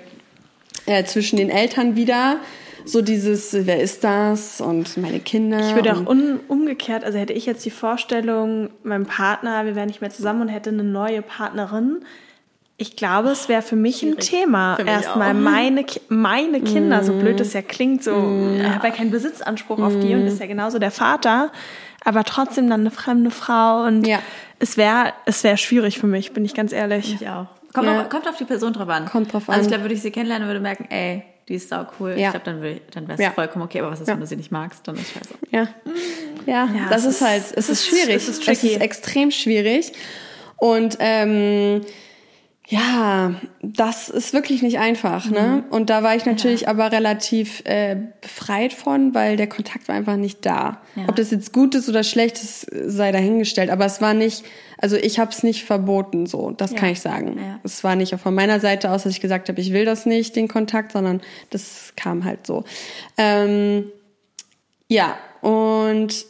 äh, zwischen den Eltern wieder. So dieses, wer ist das und meine Kinder. Ich würde auch un umgekehrt, also hätte ich jetzt die Vorstellung, mein Partner, wir wären nicht mehr zusammen und hätte eine neue Partnerin, ich glaube, es wäre für mich ein Thema. Erstmal meine, meine Kinder, mm. so blöd es ja klingt, so, mm. er hat ja keinen Besitzanspruch mm. auf die und ist ja genauso der Vater, aber trotzdem dann eine fremde Frau und ja. es wäre, es wäre schwierig für mich, bin ich ganz ehrlich. Ich auch. Kommt, ja. auf, kommt auf die Person drauf an. Kommt drauf an. Also ich glaube, würde ich sie kennenlernen, würde merken, ey, die ist sau cool. Ja. Ich glaube, dann, dann wäre es ja. vollkommen okay. Aber was ist, wenn du sie nicht magst? Dann ist scheiße. Ja, ja, ja das ist, ist halt, es ist schwierig. Es ist, es ist extrem schwierig. Und ähm, ja, das ist wirklich nicht einfach, ne? mhm. ne? Und da war ich natürlich ja. aber relativ äh, befreit von, weil der Kontakt war einfach nicht da. Ja. Ob das jetzt gut ist oder schlecht ist, sei dahingestellt. Aber es war nicht, also ich habe es nicht verboten, so, das ja. kann ich sagen. Es war nicht von meiner Seite aus, dass ich gesagt habe, ich will das nicht, den Kontakt, sondern das kam halt so. Ähm, ja, und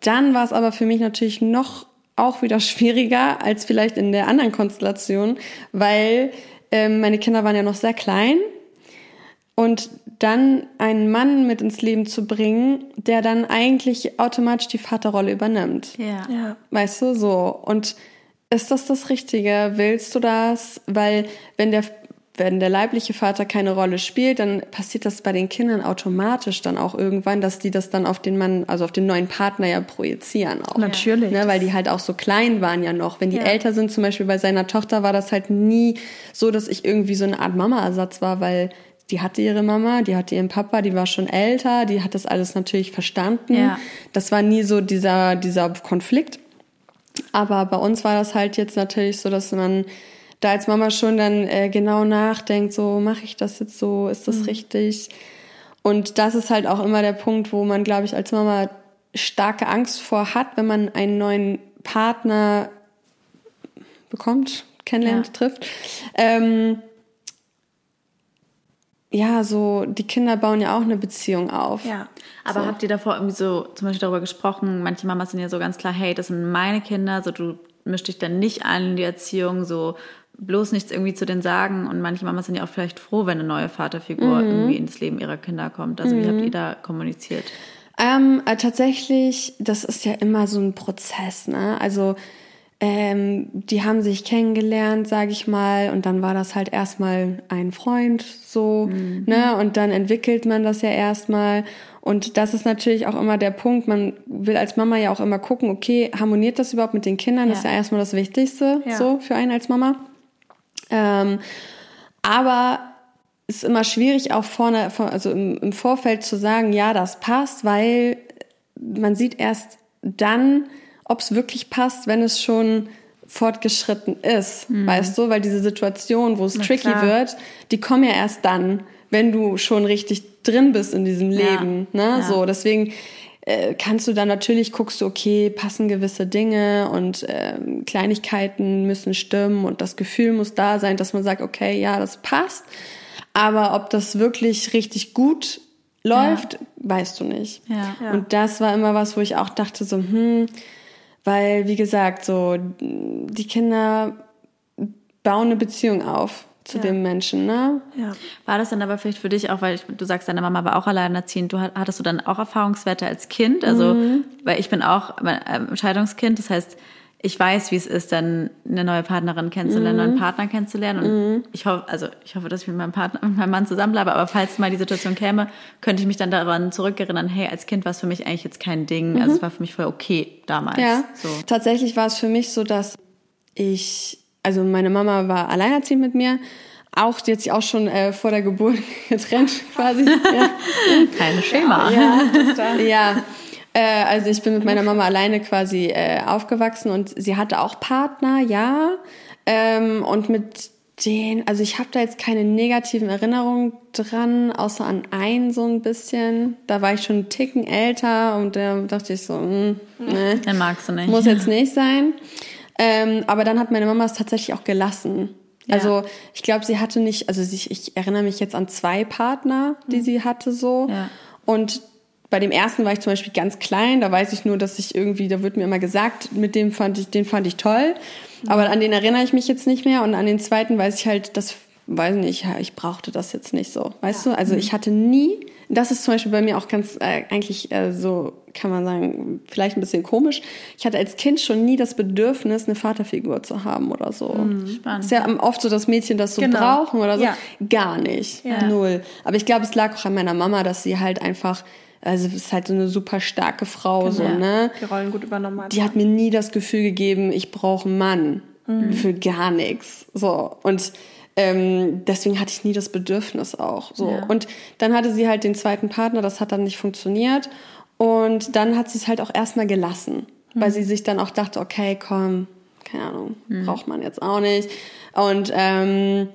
dann war es aber für mich natürlich noch auch wieder schwieriger als vielleicht in der anderen Konstellation, weil ähm, meine Kinder waren ja noch sehr klein und dann einen Mann mit ins Leben zu bringen, der dann eigentlich automatisch die Vaterrolle übernimmt. Ja. ja. Weißt du, so. Und ist das das Richtige? Willst du das? Weil wenn der wenn der leibliche Vater keine Rolle spielt, dann passiert das bei den Kindern automatisch dann auch irgendwann, dass die das dann auf den Mann, also auf den neuen Partner ja projizieren auch. Natürlich. Ne, weil die halt auch so klein waren ja noch. Wenn die ja. älter sind, zum Beispiel bei seiner Tochter, war das halt nie so, dass ich irgendwie so eine Art Mama-Ersatz war, weil die hatte ihre Mama, die hatte ihren Papa, die war schon älter, die hat das alles natürlich verstanden. Ja. Das war nie so dieser, dieser Konflikt. Aber bei uns war das halt jetzt natürlich so, dass man da als Mama schon dann äh, genau nachdenkt, so mache ich das jetzt so, ist das mhm. richtig? Und das ist halt auch immer der Punkt, wo man, glaube ich, als Mama starke Angst vor hat, wenn man einen neuen Partner bekommt, kennenlernt, ja. trifft. Ähm, ja, so, die Kinder bauen ja auch eine Beziehung auf. Ja. Aber so. habt ihr davor irgendwie so zum Beispiel darüber gesprochen? Manche Mamas sind ja so ganz klar, hey, das sind meine Kinder, so du mischst dich dann nicht ein in die Erziehung, so bloß nichts irgendwie zu denen sagen. Und manche Mamas sind ja auch vielleicht froh, wenn eine neue Vaterfigur mhm. irgendwie ins Leben ihrer Kinder kommt. Also mhm. wie habt ihr da kommuniziert? Ähm, äh, tatsächlich, das ist ja immer so ein Prozess, ne? Also ähm, die haben sich kennengelernt, sage ich mal, und dann war das halt erstmal ein Freund so, mhm. ne? Und dann entwickelt man das ja erstmal. Und das ist natürlich auch immer der Punkt. Man will als Mama ja auch immer gucken, okay, harmoniert das überhaupt mit den Kindern? Ja. Das ist ja erstmal das Wichtigste ja. so für einen als Mama. Ähm, aber es ist immer schwierig, auch vorne, also im, im Vorfeld zu sagen, ja, das passt, weil man sieht erst dann, ob es wirklich passt, wenn es schon fortgeschritten ist, mhm. weißt du, weil diese Situation, wo es tricky klar. wird, die kommen ja erst dann, wenn du schon richtig drin bist in diesem Leben, ja. ne? Ja. So, deswegen äh, kannst du dann natürlich guckst du, okay, passen gewisse Dinge und äh, Kleinigkeiten müssen stimmen und das Gefühl muss da sein, dass man sagt, okay, ja, das passt. Aber ob das wirklich richtig gut läuft, ja. weißt du nicht. Ja. Und das war immer was, wo ich auch dachte so, hm, weil, wie gesagt, so, die Kinder bauen eine Beziehung auf zu ja. dem Menschen, ne? Ja. War das dann aber vielleicht für dich auch, weil ich, du sagst, deine Mama war auch alleinerziehend, du hattest du dann auch Erfahrungswerte als Kind? Also, mhm. weil ich bin auch ähm, Scheidungskind, das heißt, ich weiß, wie es ist, dann eine neue Partnerin kennenzulernen, einen neuen mhm. Partner kennenzulernen. Und mhm. ich hoffe, also ich hoffe, dass ich mit meinem Partner, mit meinem Mann zusammenbleibe. Aber falls mal die Situation käme, könnte ich mich dann daran zurückerinnern, hey, als Kind war es für mich eigentlich jetzt kein Ding. Mhm. Also es war für mich voll okay damals. Ja. So. Tatsächlich war es für mich so, dass ich, also meine Mama war alleinerziehend mit mir. Auch jetzt auch schon äh, vor der Geburt getrennt quasi. ja. Kein Schema. Ja, ja. Äh, also ich bin mit meiner Mama alleine quasi äh, aufgewachsen und sie hatte auch Partner, ja. Ähm, und mit den, also ich habe da jetzt keine negativen Erinnerungen dran, außer an einen so ein bisschen. Da war ich schon einen Ticken älter und da dachte ich so, mh, hm, ne, Den magst du nicht. Muss jetzt nicht sein. Ähm, aber dann hat meine Mama es tatsächlich auch gelassen. Ja. Also ich glaube, sie hatte nicht, also ich, ich erinnere mich jetzt an zwei Partner, die mhm. sie hatte so. Ja. Und bei dem ersten war ich zum Beispiel ganz klein, da weiß ich nur, dass ich irgendwie, da wird mir immer gesagt, mit dem fand ich, den fand ich toll. Aber an den erinnere ich mich jetzt nicht mehr. Und an den zweiten weiß ich halt, das weiß nicht, ich brauchte das jetzt nicht so. Weißt ja. du? Also mhm. ich hatte nie, das ist zum Beispiel bei mir auch ganz äh, eigentlich äh, so, kann man sagen, vielleicht ein bisschen komisch. Ich hatte als Kind schon nie das Bedürfnis, eine Vaterfigur zu haben oder so. Mhm. Spannend. Ist ja oft so, dass Mädchen das so genau. brauchen oder so. Ja. Gar nicht. Ja. Null. Aber ich glaube, es lag auch an meiner Mama, dass sie halt einfach also ist halt so eine super starke Frau, genau. so, ne? Die Rollen gut übernommen hat. Die hat mir nie das Gefühl gegeben, ich brauche einen Mann. Mhm. Für gar nichts. So. Und ähm, deswegen hatte ich nie das Bedürfnis auch. So. Ja. Und dann hatte sie halt den zweiten Partner, das hat dann nicht funktioniert. Und dann hat sie es halt auch erstmal gelassen. Mhm. Weil sie sich dann auch dachte, okay, komm, keine Ahnung, mhm. braucht man jetzt auch nicht. Und ähm,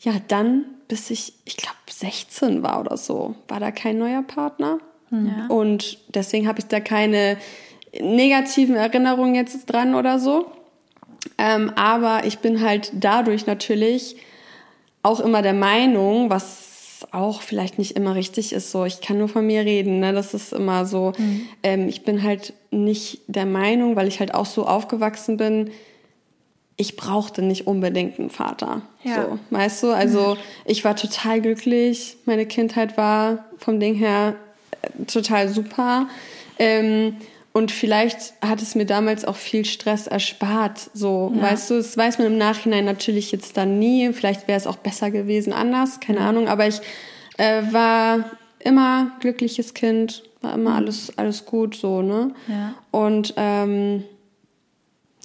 ja, dann, bis ich, ich glaube, 16 war oder so, war da kein neuer Partner. Ja. Und deswegen habe ich da keine negativen Erinnerungen jetzt dran oder so. Ähm, aber ich bin halt dadurch natürlich auch immer der Meinung, was auch vielleicht nicht immer richtig ist, so ich kann nur von mir reden, ne? das ist immer so, mhm. ähm, ich bin halt nicht der Meinung, weil ich halt auch so aufgewachsen bin, ich brauchte nicht unbedingt einen Vater. Ja. So, weißt du? Also mhm. ich war total glücklich. Meine Kindheit war vom Ding her total super. Ähm, und vielleicht hat es mir damals auch viel Stress erspart. So, ja. weißt du, das weiß man im Nachhinein natürlich jetzt dann nie. Vielleicht wäre es auch besser gewesen anders, keine. Ahnung. Aber ich äh, war immer glückliches Kind, war immer mhm. alles, alles gut so, ne? Ja. Und ähm,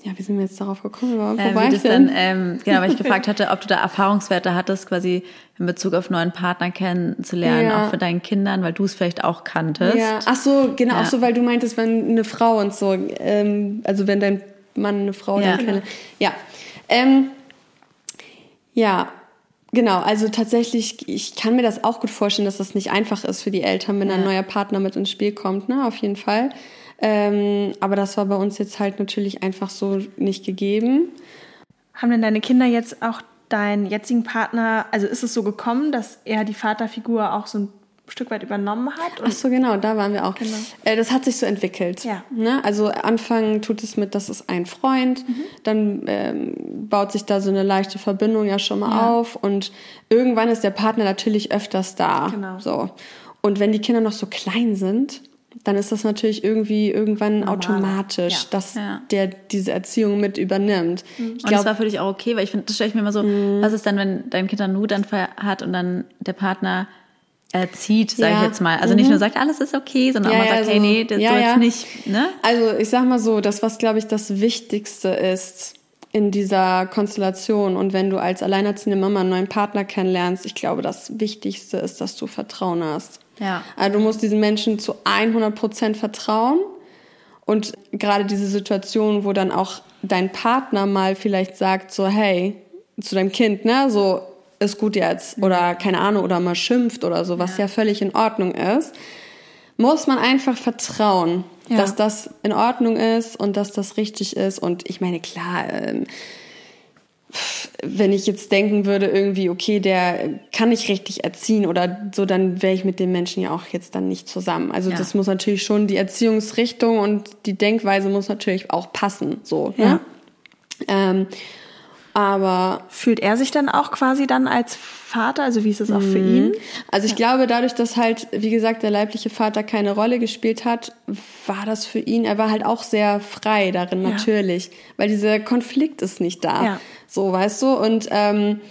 ja, wie sind wir jetzt darauf gekommen? Wo äh, war ich denn? Dann, ähm, genau, weil ich gefragt hatte, ob du da Erfahrungswerte hattest, quasi in Bezug auf neuen Partner kennenzulernen, ja. auch für deinen Kindern, weil du es vielleicht auch kanntest. Ja, ach so, genau, ja. auch so, weil du meintest, wenn eine Frau und so, ähm, also wenn dein Mann eine Frau ja. dann kenne. Ja, ähm, ja, Genau, also tatsächlich, ich kann mir das auch gut vorstellen, dass das nicht einfach ist für die Eltern, wenn ja. ein neuer Partner mit ins Spiel kommt, ne, auf jeden Fall. Ähm, aber das war bei uns jetzt halt natürlich einfach so nicht gegeben. Haben denn deine Kinder jetzt auch deinen jetzigen Partner, also ist es so gekommen, dass er die Vaterfigur auch so ein Stück weit übernommen hat. Ach so, genau, da waren wir auch. Genau. Äh, das hat sich so entwickelt. Ja. Ne? Also anfangen tut es mit, das ist ein Freund, mhm. dann ähm, baut sich da so eine leichte Verbindung ja schon mal ja. auf und irgendwann ist der Partner natürlich öfters da. Genau. So. Und wenn die Kinder noch so klein sind, dann ist das natürlich irgendwie irgendwann Normal. automatisch, ja. dass ja. der diese Erziehung mit übernimmt. Mhm. Ich und das war für dich auch okay, weil ich finde, das stelle ich mir immer so, mhm. was ist dann, wenn dein Kind einen Hutanfall hat und dann der Partner erzieht, sage ja. ich jetzt mal. Also mhm. nicht nur sagt, alles ist okay, sondern auch mal sagt, also, hey, nee, das ja, soll jetzt nicht. Ne? Also ich sag mal so, das, was glaube ich das Wichtigste ist in dieser Konstellation und wenn du als alleinerziehende Mama einen neuen Partner kennenlernst, ich glaube, das Wichtigste ist, dass du Vertrauen hast. Ja. Also du musst diesen Menschen zu 100 Prozent vertrauen und gerade diese Situation, wo dann auch dein Partner mal vielleicht sagt so, hey, zu deinem Kind, ne, so, ist gut jetzt mhm. oder keine Ahnung oder mal schimpft oder so, was ja, ja völlig in Ordnung ist, muss man einfach vertrauen, ja. dass das in Ordnung ist und dass das richtig ist. Und ich meine, klar, ähm, wenn ich jetzt denken würde, irgendwie, okay, der kann nicht richtig erziehen oder so, dann wäre ich mit dem Menschen ja auch jetzt dann nicht zusammen. Also ja. das muss natürlich schon, die Erziehungsrichtung und die Denkweise muss natürlich auch passen, so. Ne? Ja. Ne? Ähm, aber fühlt er sich dann auch quasi dann als Vater? Also wie ist es auch für ihn? Mhm. Also ich ja. glaube, dadurch, dass halt, wie gesagt, der leibliche Vater keine Rolle gespielt hat, war das für ihn, er war halt auch sehr frei darin, ja. natürlich. Weil dieser Konflikt ist nicht da. Ja. So, weißt du? Und ähm,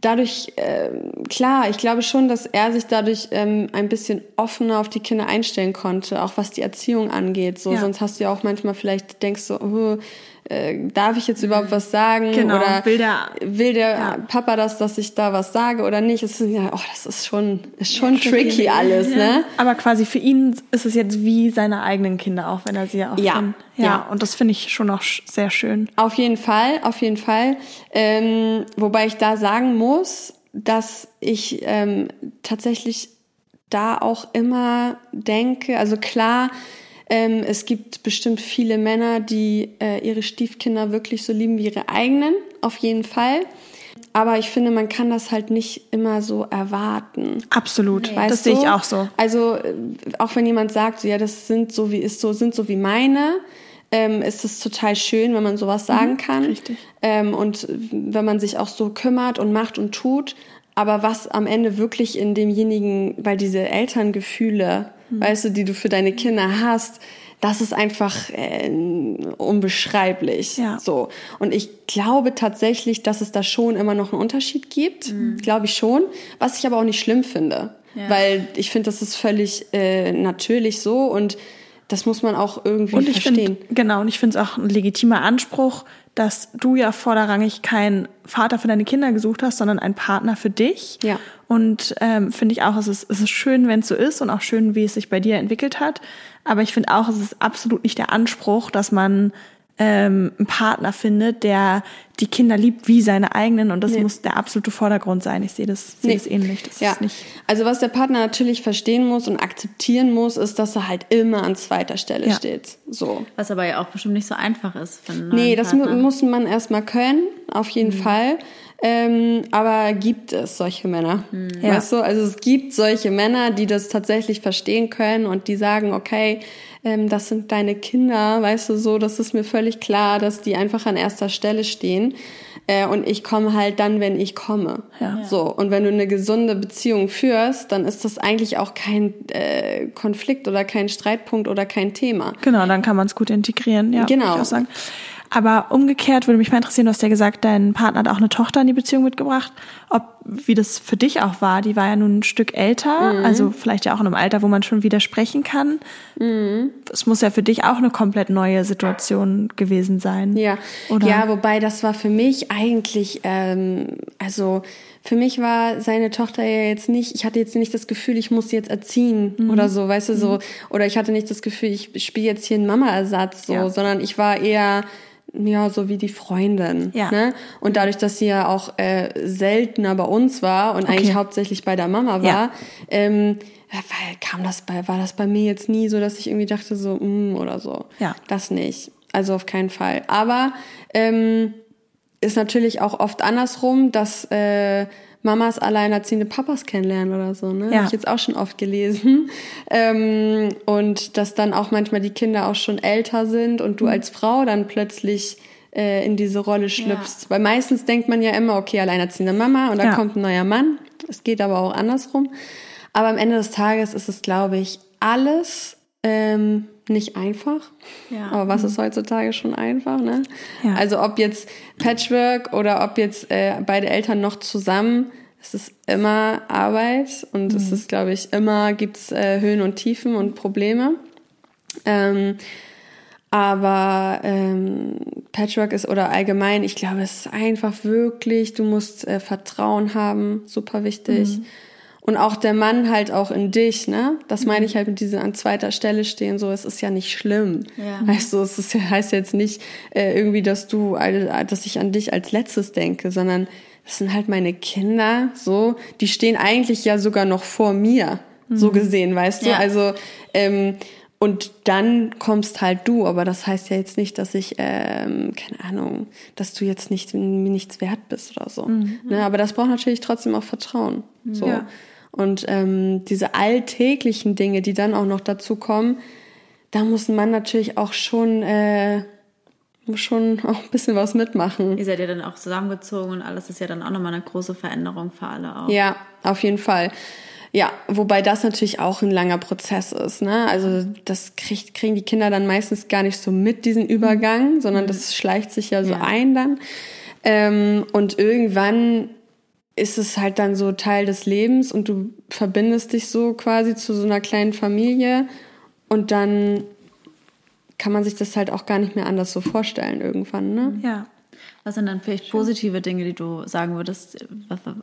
dadurch, äh, klar, ich glaube schon, dass er sich dadurch ähm, ein bisschen offener auf die Kinder einstellen konnte, auch was die Erziehung angeht. So, sonst hast du ja auch manchmal vielleicht denkst du, oh, äh, darf ich jetzt überhaupt was sagen? Genau, oder will der, will der ja. Papa das, dass ich da was sage oder nicht? Es ist ja, oh, das ist schon, ist schon ja, tricky, tricky alles, ne? Aber quasi für ihn ist es jetzt wie seine eigenen Kinder, auch wenn er sie ja auch ja. Ja, ja. Und das finde ich schon auch sehr schön. Auf jeden Fall, auf jeden Fall. Ähm, wobei ich da sagen muss, dass ich ähm, tatsächlich da auch immer denke, also klar, ähm, es gibt bestimmt viele Männer, die äh, ihre Stiefkinder wirklich so lieben wie ihre eigenen, auf jeden Fall. Aber ich finde, man kann das halt nicht immer so erwarten. Absolut, weißt das sehe ich auch so. Also äh, auch wenn jemand sagt, so, ja, das sind so wie ist so sind so wie meine, ähm, ist es total schön, wenn man sowas sagen mhm, kann. Richtig. Ähm, und wenn man sich auch so kümmert und macht und tut. Aber was am Ende wirklich in demjenigen, weil diese Elterngefühle mhm. weißt du, die du für deine Kinder hast, das ist einfach äh, unbeschreiblich. Ja. So. Und ich glaube tatsächlich, dass es da schon immer noch einen Unterschied gibt. Mhm. Glaube ich schon. Was ich aber auch nicht schlimm finde. Ja. Weil ich finde, das ist völlig äh, natürlich so und das muss man auch irgendwie und ich verstehen. Find, genau, und ich finde es auch ein legitimer Anspruch, dass du ja vorderrangig keinen Vater für deine Kinder gesucht hast, sondern einen Partner für dich. Ja. Und ähm, finde ich auch, es ist, es ist schön, wenn es so ist und auch schön, wie es sich bei dir entwickelt hat. Aber ich finde auch, es ist absolut nicht der Anspruch, dass man ähm, einen Partner findet, der die Kinder liebt wie seine eigenen und das nee. muss der absolute Vordergrund sein. Ich sehe das, sehe nee. das ähnlich. Das ja. Also was der Partner natürlich verstehen muss und akzeptieren muss, ist, dass er halt immer an zweiter Stelle ja. steht. So. Was aber ja auch bestimmt nicht so einfach ist. Für einen nee, das mu muss man erstmal können, auf jeden mhm. Fall. Ähm, aber gibt es solche Männer? Mhm. Weißt du, also es gibt solche Männer, die das tatsächlich verstehen können und die sagen, okay, ähm, das sind deine Kinder, weißt du so, das ist mir völlig klar, dass die einfach an erster Stelle stehen. Äh, und ich komme halt dann, wenn ich komme. Ja. So. Und wenn du eine gesunde Beziehung führst, dann ist das eigentlich auch kein äh, Konflikt oder kein Streitpunkt oder kein Thema. Genau, dann kann man es gut integrieren, ja. Genau. Aber umgekehrt würde mich mal interessieren, du hast ja gesagt, dein Partner hat auch eine Tochter in die Beziehung mitgebracht. Ob, wie das für dich auch war, die war ja nun ein Stück älter, mhm. also vielleicht ja auch in einem Alter, wo man schon widersprechen kann. Mhm. Es muss ja für dich auch eine komplett neue Situation gewesen sein. Ja, oder? ja wobei das war für mich eigentlich, ähm, also für mich war seine Tochter ja jetzt nicht, ich hatte jetzt nicht das Gefühl, ich muss sie jetzt erziehen mhm. oder so, weißt du, so, mhm. oder ich hatte nicht das Gefühl, ich spiele jetzt hier einen Mama-Ersatz, so, ja. sondern ich war eher, ja so wie die Freundin. Ja. Ne? Und dadurch, dass sie ja auch äh, seltener bei uns war und okay. eigentlich hauptsächlich bei der Mama war, ja. ähm, kam das bei, war das bei mir jetzt nie so, dass ich irgendwie dachte so, mm, oder so. Ja. Das nicht. Also auf keinen Fall. Aber ähm, ist natürlich auch oft andersrum, dass äh, Mamas alleinerziehende Papas kennenlernen oder so. Ne? Ja. Habe ich jetzt auch schon oft gelesen. Ähm, und dass dann auch manchmal die Kinder auch schon älter sind und du mhm. als Frau dann plötzlich äh, in diese Rolle schlüpfst. Ja. Weil meistens denkt man ja immer, okay, alleinerziehende Mama und da ja. kommt ein neuer Mann. Es geht aber auch andersrum. Aber am Ende des Tages ist es, glaube ich, alles ähm, nicht einfach. Ja. Aber was mhm. ist heutzutage schon einfach, ne? Ja. Also ob jetzt Patchwork oder ob jetzt äh, beide Eltern noch zusammen, es ist immer Arbeit und mhm. es ist, glaube ich, immer gibt's äh, Höhen und Tiefen und Probleme. Ähm, aber ähm, Patchwork ist oder allgemein, ich glaube, es ist einfach wirklich, du musst äh, Vertrauen haben, super wichtig. Mhm und auch der Mann halt auch in dich, ne? Das meine ich halt mit diesem an zweiter Stelle stehen, so, es ist ja nicht schlimm. Ja. Weißt du, es ist, heißt jetzt nicht äh, irgendwie, dass du, dass ich an dich als letztes denke, sondern das sind halt meine Kinder, so, die stehen eigentlich ja sogar noch vor mir, mhm. so gesehen, weißt du? Ja. Also, ähm, und dann kommst halt du, aber das heißt ja jetzt nicht, dass ich, ähm, keine Ahnung, dass du jetzt nicht mir nichts wert bist oder so. Mhm. Ne? Aber das braucht natürlich trotzdem auch Vertrauen. So. Ja. Und ähm, diese alltäglichen Dinge, die dann auch noch dazu kommen, da muss ein Mann natürlich auch schon, äh, schon auch ein bisschen was mitmachen. Ihr seid ja dann auch zusammengezogen und alles ist ja dann auch nochmal eine große Veränderung für alle auch. Ja, auf jeden Fall. Ja, wobei das natürlich auch ein langer Prozess ist. Ne? Also das kriegt, kriegen die Kinder dann meistens gar nicht so mit, diesen Übergang, sondern mhm. das schleicht sich ja so ja. ein dann. Ähm, und irgendwann ist es halt dann so Teil des Lebens und du verbindest dich so quasi zu so einer kleinen Familie und dann kann man sich das halt auch gar nicht mehr anders so vorstellen irgendwann, ne? Ja. Was sind dann vielleicht positive Dinge, die du sagen würdest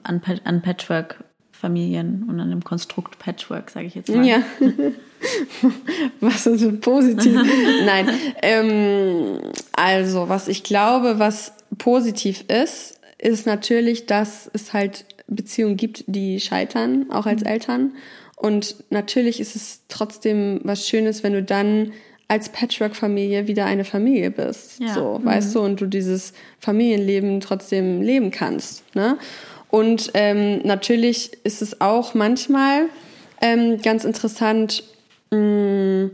an, an Patchwork-Familien und an dem Konstrukt Patchwork, sage ich jetzt mal? Ja. was ist so positiv? Nein. Ähm, also, was ich glaube, was positiv ist, ist natürlich, dass es halt Beziehungen gibt, die scheitern, auch als mhm. Eltern. Und natürlich ist es trotzdem was Schönes, wenn du dann als Patchwork-Familie wieder eine Familie bist. Ja. So, mhm. weißt du, und du dieses Familienleben trotzdem leben kannst. Ne? Und ähm, natürlich ist es auch manchmal ähm, ganz interessant, mh, mm,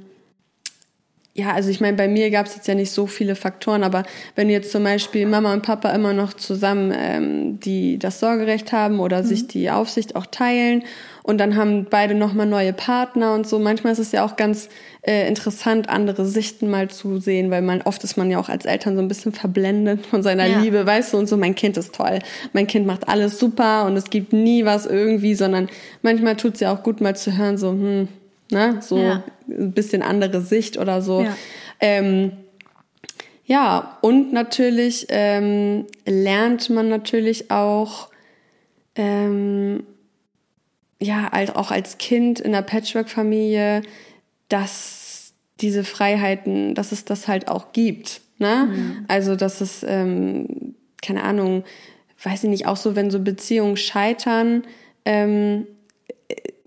ja, also ich meine, bei mir gab es jetzt ja nicht so viele Faktoren, aber wenn jetzt zum Beispiel Mama und Papa immer noch zusammen ähm, die das Sorgerecht haben oder mhm. sich die Aufsicht auch teilen und dann haben beide nochmal neue Partner und so, manchmal ist es ja auch ganz äh, interessant, andere Sichten mal zu sehen, weil man oft ist man ja auch als Eltern so ein bisschen verblendet von seiner ja. Liebe, weißt du, und so, mein Kind ist toll, mein Kind macht alles super und es gibt nie was irgendwie, sondern manchmal tut es ja auch gut mal zu hören, so, hm, ne? So ja. ein bisschen andere Sicht oder so. Ja, ähm, ja und natürlich ähm, lernt man natürlich auch, ähm, ja, halt auch als Kind in einer Patchwork-Familie, dass diese Freiheiten, dass es das halt auch gibt. Ne? Mhm. Also, dass es, ähm, keine Ahnung, weiß ich nicht, auch so, wenn so Beziehungen scheitern, ähm,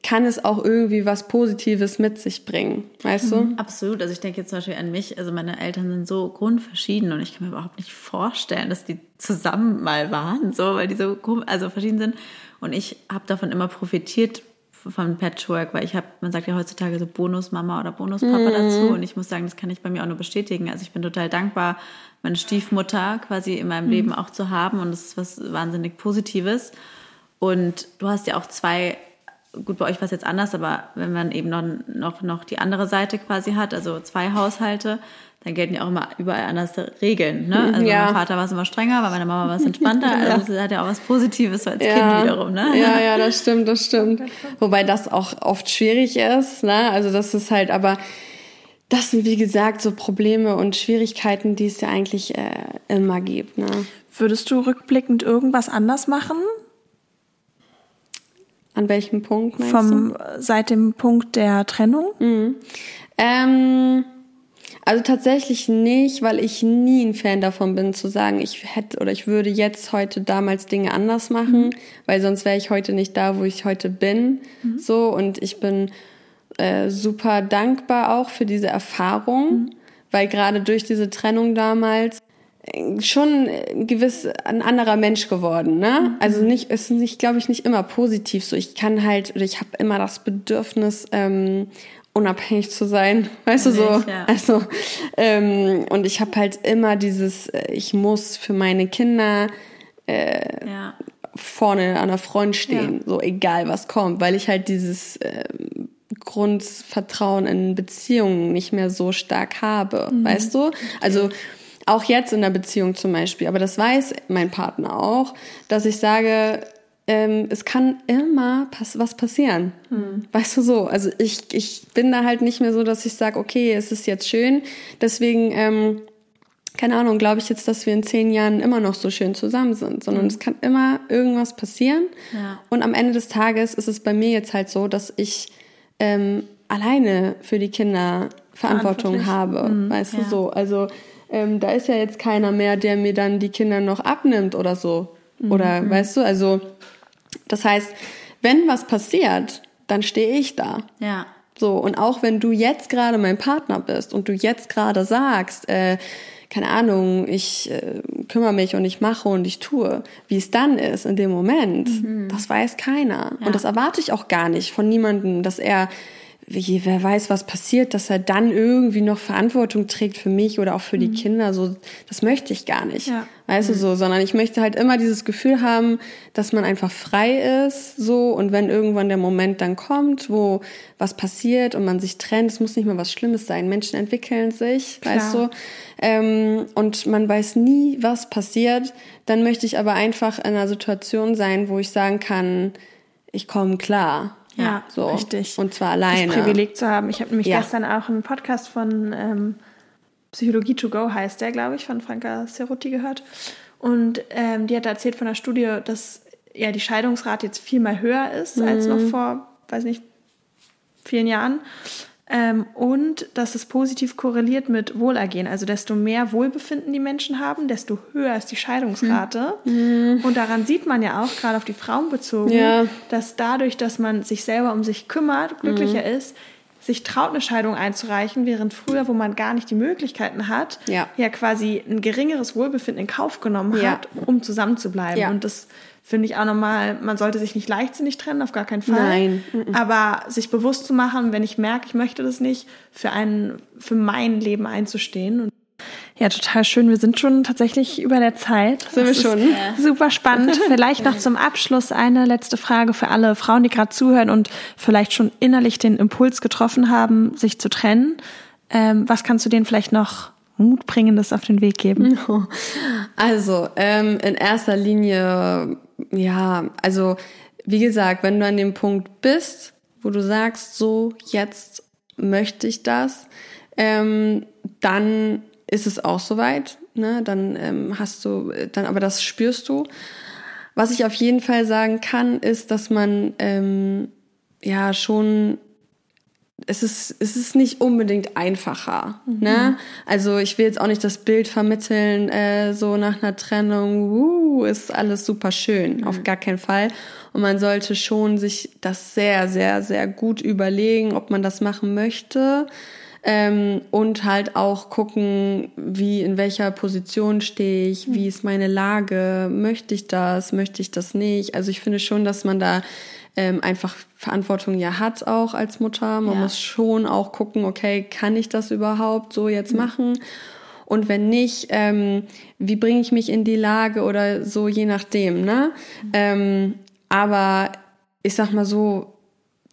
kann es auch irgendwie was Positives mit sich bringen, weißt du? Mhm, absolut. Also ich denke jetzt zum Beispiel an mich. Also meine Eltern sind so grundverschieden und ich kann mir überhaupt nicht vorstellen, dass die zusammen mal waren, so, weil die so also verschieden sind. Und ich habe davon immer profitiert vom Patchwork, weil ich habe, man sagt ja heutzutage so Bonusmama oder Bonuspapa mhm. dazu und ich muss sagen, das kann ich bei mir auch nur bestätigen. Also ich bin total dankbar, meine Stiefmutter quasi in meinem mhm. Leben auch zu haben und das ist was wahnsinnig Positives. Und du hast ja auch zwei gut, bei euch war es jetzt anders, aber wenn man eben noch, noch, noch die andere Seite quasi hat, also zwei Haushalte, dann gelten ja auch immer überall anders Regeln. Ne? Also ja. mein Vater war es immer strenger, bei meiner Mama war es entspannter. ja. Also es hat ja auch was Positives als ja. Kind wiederum. Ne? Ja, ja, das stimmt, das stimmt. Wobei das auch oft schwierig ist. Ne? Also das ist halt, aber das sind wie gesagt so Probleme und Schwierigkeiten, die es ja eigentlich äh, immer gibt. Ne? Würdest du rückblickend irgendwas anders machen? An welchem Punkt meinst Vom, du? Seit dem Punkt der Trennung? Mhm. Ähm, Also tatsächlich nicht, weil ich nie ein Fan davon bin zu sagen, ich hätte oder ich würde jetzt heute damals Dinge anders machen, mhm. weil sonst wäre ich heute nicht da, wo ich heute bin. Mhm. So und ich bin äh, super dankbar auch für diese Erfahrung, mhm. weil gerade durch diese Trennung damals schon gewiss ein anderer Mensch geworden, ne? Mhm. Also nicht ist nicht, glaube ich, nicht immer positiv so. Ich kann halt oder ich habe immer das Bedürfnis ähm, unabhängig zu sein, weißt Nicht, du so. Ja. Also ähm, und ich habe halt immer dieses, äh, ich muss für meine Kinder äh, ja. vorne an der Front stehen, ja. so egal was kommt, weil ich halt dieses äh, Grundvertrauen in Beziehungen nicht mehr so stark habe, mhm. weißt du? Also auch jetzt in der Beziehung zum Beispiel, aber das weiß mein Partner auch, dass ich sage, ähm, es kann immer pass was passieren. Hm. Weißt du so? Also ich, ich bin da halt nicht mehr so, dass ich sage, okay, es ist jetzt schön. Deswegen, ähm, keine Ahnung, glaube ich jetzt, dass wir in zehn Jahren immer noch so schön zusammen sind, sondern hm. es kann immer irgendwas passieren. Ja. Und am Ende des Tages ist es bei mir jetzt halt so, dass ich ähm, alleine für die Kinder Verantwortung habe. Mhm. Weißt ja. du so? Also ähm, da ist ja jetzt keiner mehr, der mir dann die Kinder noch abnimmt oder so. Oder mhm. weißt du, also das heißt, wenn was passiert, dann stehe ich da. Ja. So, und auch wenn du jetzt gerade mein Partner bist und du jetzt gerade sagst, äh, keine Ahnung, ich äh, kümmere mich und ich mache und ich tue, wie es dann ist in dem Moment, mhm. das weiß keiner. Ja. Und das erwarte ich auch gar nicht von niemandem, dass er wie, wer weiß, was passiert, dass er dann irgendwie noch Verantwortung trägt für mich oder auch für die mhm. Kinder. So, das möchte ich gar nicht. Ja. Weißt mhm. du so, sondern ich möchte halt immer dieses Gefühl haben, dass man einfach frei ist, so. Und wenn irgendwann der Moment dann kommt, wo was passiert und man sich trennt, es muss nicht mal was Schlimmes sein. Menschen entwickeln sich, Klar. weißt du. Ähm, und man weiß nie, was passiert. Dann möchte ich aber einfach in einer Situation sein, wo ich sagen kann, ich komme klar. Ja, so. richtig. Und zwar alleine. Das Privileg zu haben. Ich habe nämlich ja. gestern auch einen Podcast von ähm, Psychologie to go heißt der, glaube ich, von Franka Cerutti gehört. Und ähm, die hat erzählt von einer Studie, dass ja die Scheidungsrate jetzt viel mal höher ist mhm. als noch vor, weiß nicht, vielen Jahren. Ähm, und dass es positiv korreliert mit Wohlergehen. Also desto mehr Wohlbefinden die Menschen haben, desto höher ist die Scheidungsrate. Mhm. Und daran sieht man ja auch, gerade auf die Frauen bezogen, ja. dass dadurch, dass man sich selber um sich kümmert, glücklicher mhm. ist, sich traut, eine Scheidung einzureichen, während früher, wo man gar nicht die Möglichkeiten hat, ja, ja quasi ein geringeres Wohlbefinden in Kauf genommen ja. hat, um zusammenzubleiben. Ja. Und das finde ich auch nochmal, man sollte sich nicht leichtsinnig trennen, auf gar keinen Fall. Nein. Aber sich bewusst zu machen, wenn ich merke, ich möchte das nicht, für einen, für mein Leben einzustehen. Ja, total schön. Wir sind schon tatsächlich über der Zeit. Sind das wir schon? Super spannend. Vielleicht noch zum Abschluss eine letzte Frage für alle Frauen, die gerade zuhören und vielleicht schon innerlich den Impuls getroffen haben, sich zu trennen. Ähm, was kannst du denen vielleicht noch Mutbringendes auf den Weg geben? Also, ähm, in erster Linie ja, also wie gesagt, wenn du an dem Punkt bist, wo du sagst, so jetzt möchte ich das, ähm, dann ist es auch soweit. Ne? Dann ähm, hast du, dann aber das spürst du. Was ich auf jeden Fall sagen kann, ist, dass man ähm, ja schon es ist, es ist nicht unbedingt einfacher. Mhm. Ne? Also ich will jetzt auch nicht das Bild vermitteln, äh, so nach einer Trennung, uh, ist alles super schön. Mhm. Auf gar keinen Fall. Und man sollte schon sich das sehr, sehr, sehr gut überlegen, ob man das machen möchte. Ähm, und halt auch gucken, wie, in welcher Position stehe ich, wie mhm. ist meine Lage, möchte ich das, möchte ich das nicht. Also ich finde schon, dass man da ähm, einfach Verantwortung ja hat auch als Mutter. Man ja. muss schon auch gucken, okay, kann ich das überhaupt so jetzt mhm. machen? Und wenn nicht, ähm, wie bringe ich mich in die Lage oder so, je nachdem, ne? Mhm. Ähm, aber ich sag mal so,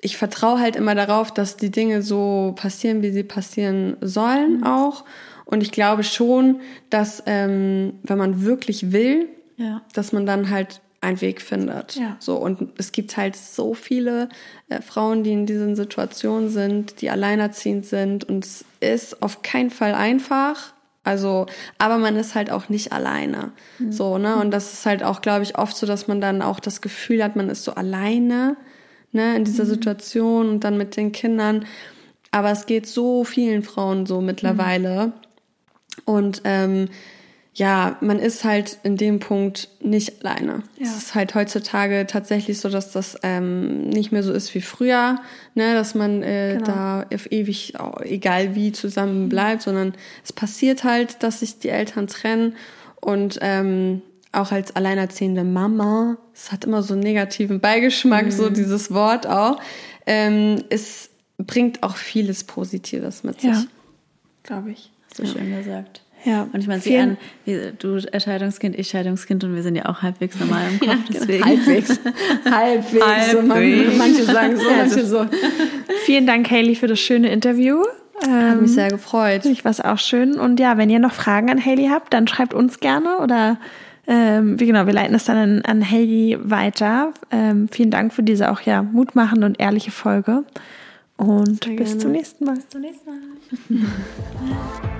ich vertraue halt immer darauf, dass die Dinge so passieren, wie sie passieren sollen mhm. auch. Und ich glaube schon, dass ähm, wenn man wirklich will, ja. dass man dann halt einen Weg findet. Ja. So und es gibt halt so viele äh, Frauen, die in diesen Situationen sind, die alleinerziehend sind und es ist auf keinen Fall einfach. Also, aber man ist halt auch nicht alleine. Mhm. So, ne? Und das ist halt auch, glaube ich, oft so, dass man dann auch das Gefühl hat, man ist so alleine, ne, in dieser mhm. Situation und dann mit den Kindern. Aber es geht so vielen Frauen so mittlerweile. Mhm. Und ähm, ja, man ist halt in dem Punkt nicht alleine. Ja. Es ist halt heutzutage tatsächlich so, dass das ähm, nicht mehr so ist wie früher, ne, dass man äh, genau. da auf ewig, egal wie, zusammen mhm. bleibt, sondern es passiert halt, dass sich die Eltern trennen und ähm, auch als alleinerziehende Mama, es hat immer so einen negativen Beigeschmack, mhm. so dieses Wort auch, ähm, es bringt auch vieles Positives mit sich. Ja, glaube ich. So ja. schön gesagt. Ja. Und ich meine, sie an, du Erscheidungskind, ich Scheidungskind und wir sind ja auch halbwegs normal im Kopf. Ja, genau. deswegen. Halbwegs. halbwegs. halbwegs. So, man, manche sagen so, manche so. Vielen Dank, Haley, für das schöne Interview. Hat mich sehr gefreut. Ich war es auch schön. Und ja, wenn ihr noch Fragen an Haley habt, dann schreibt uns gerne oder ähm, wie genau, wir leiten es dann an, an Haley weiter. Ähm, vielen Dank für diese auch ja mutmachende und ehrliche Folge. Und bis zum nächsten Mal. Bis zum nächsten Mal.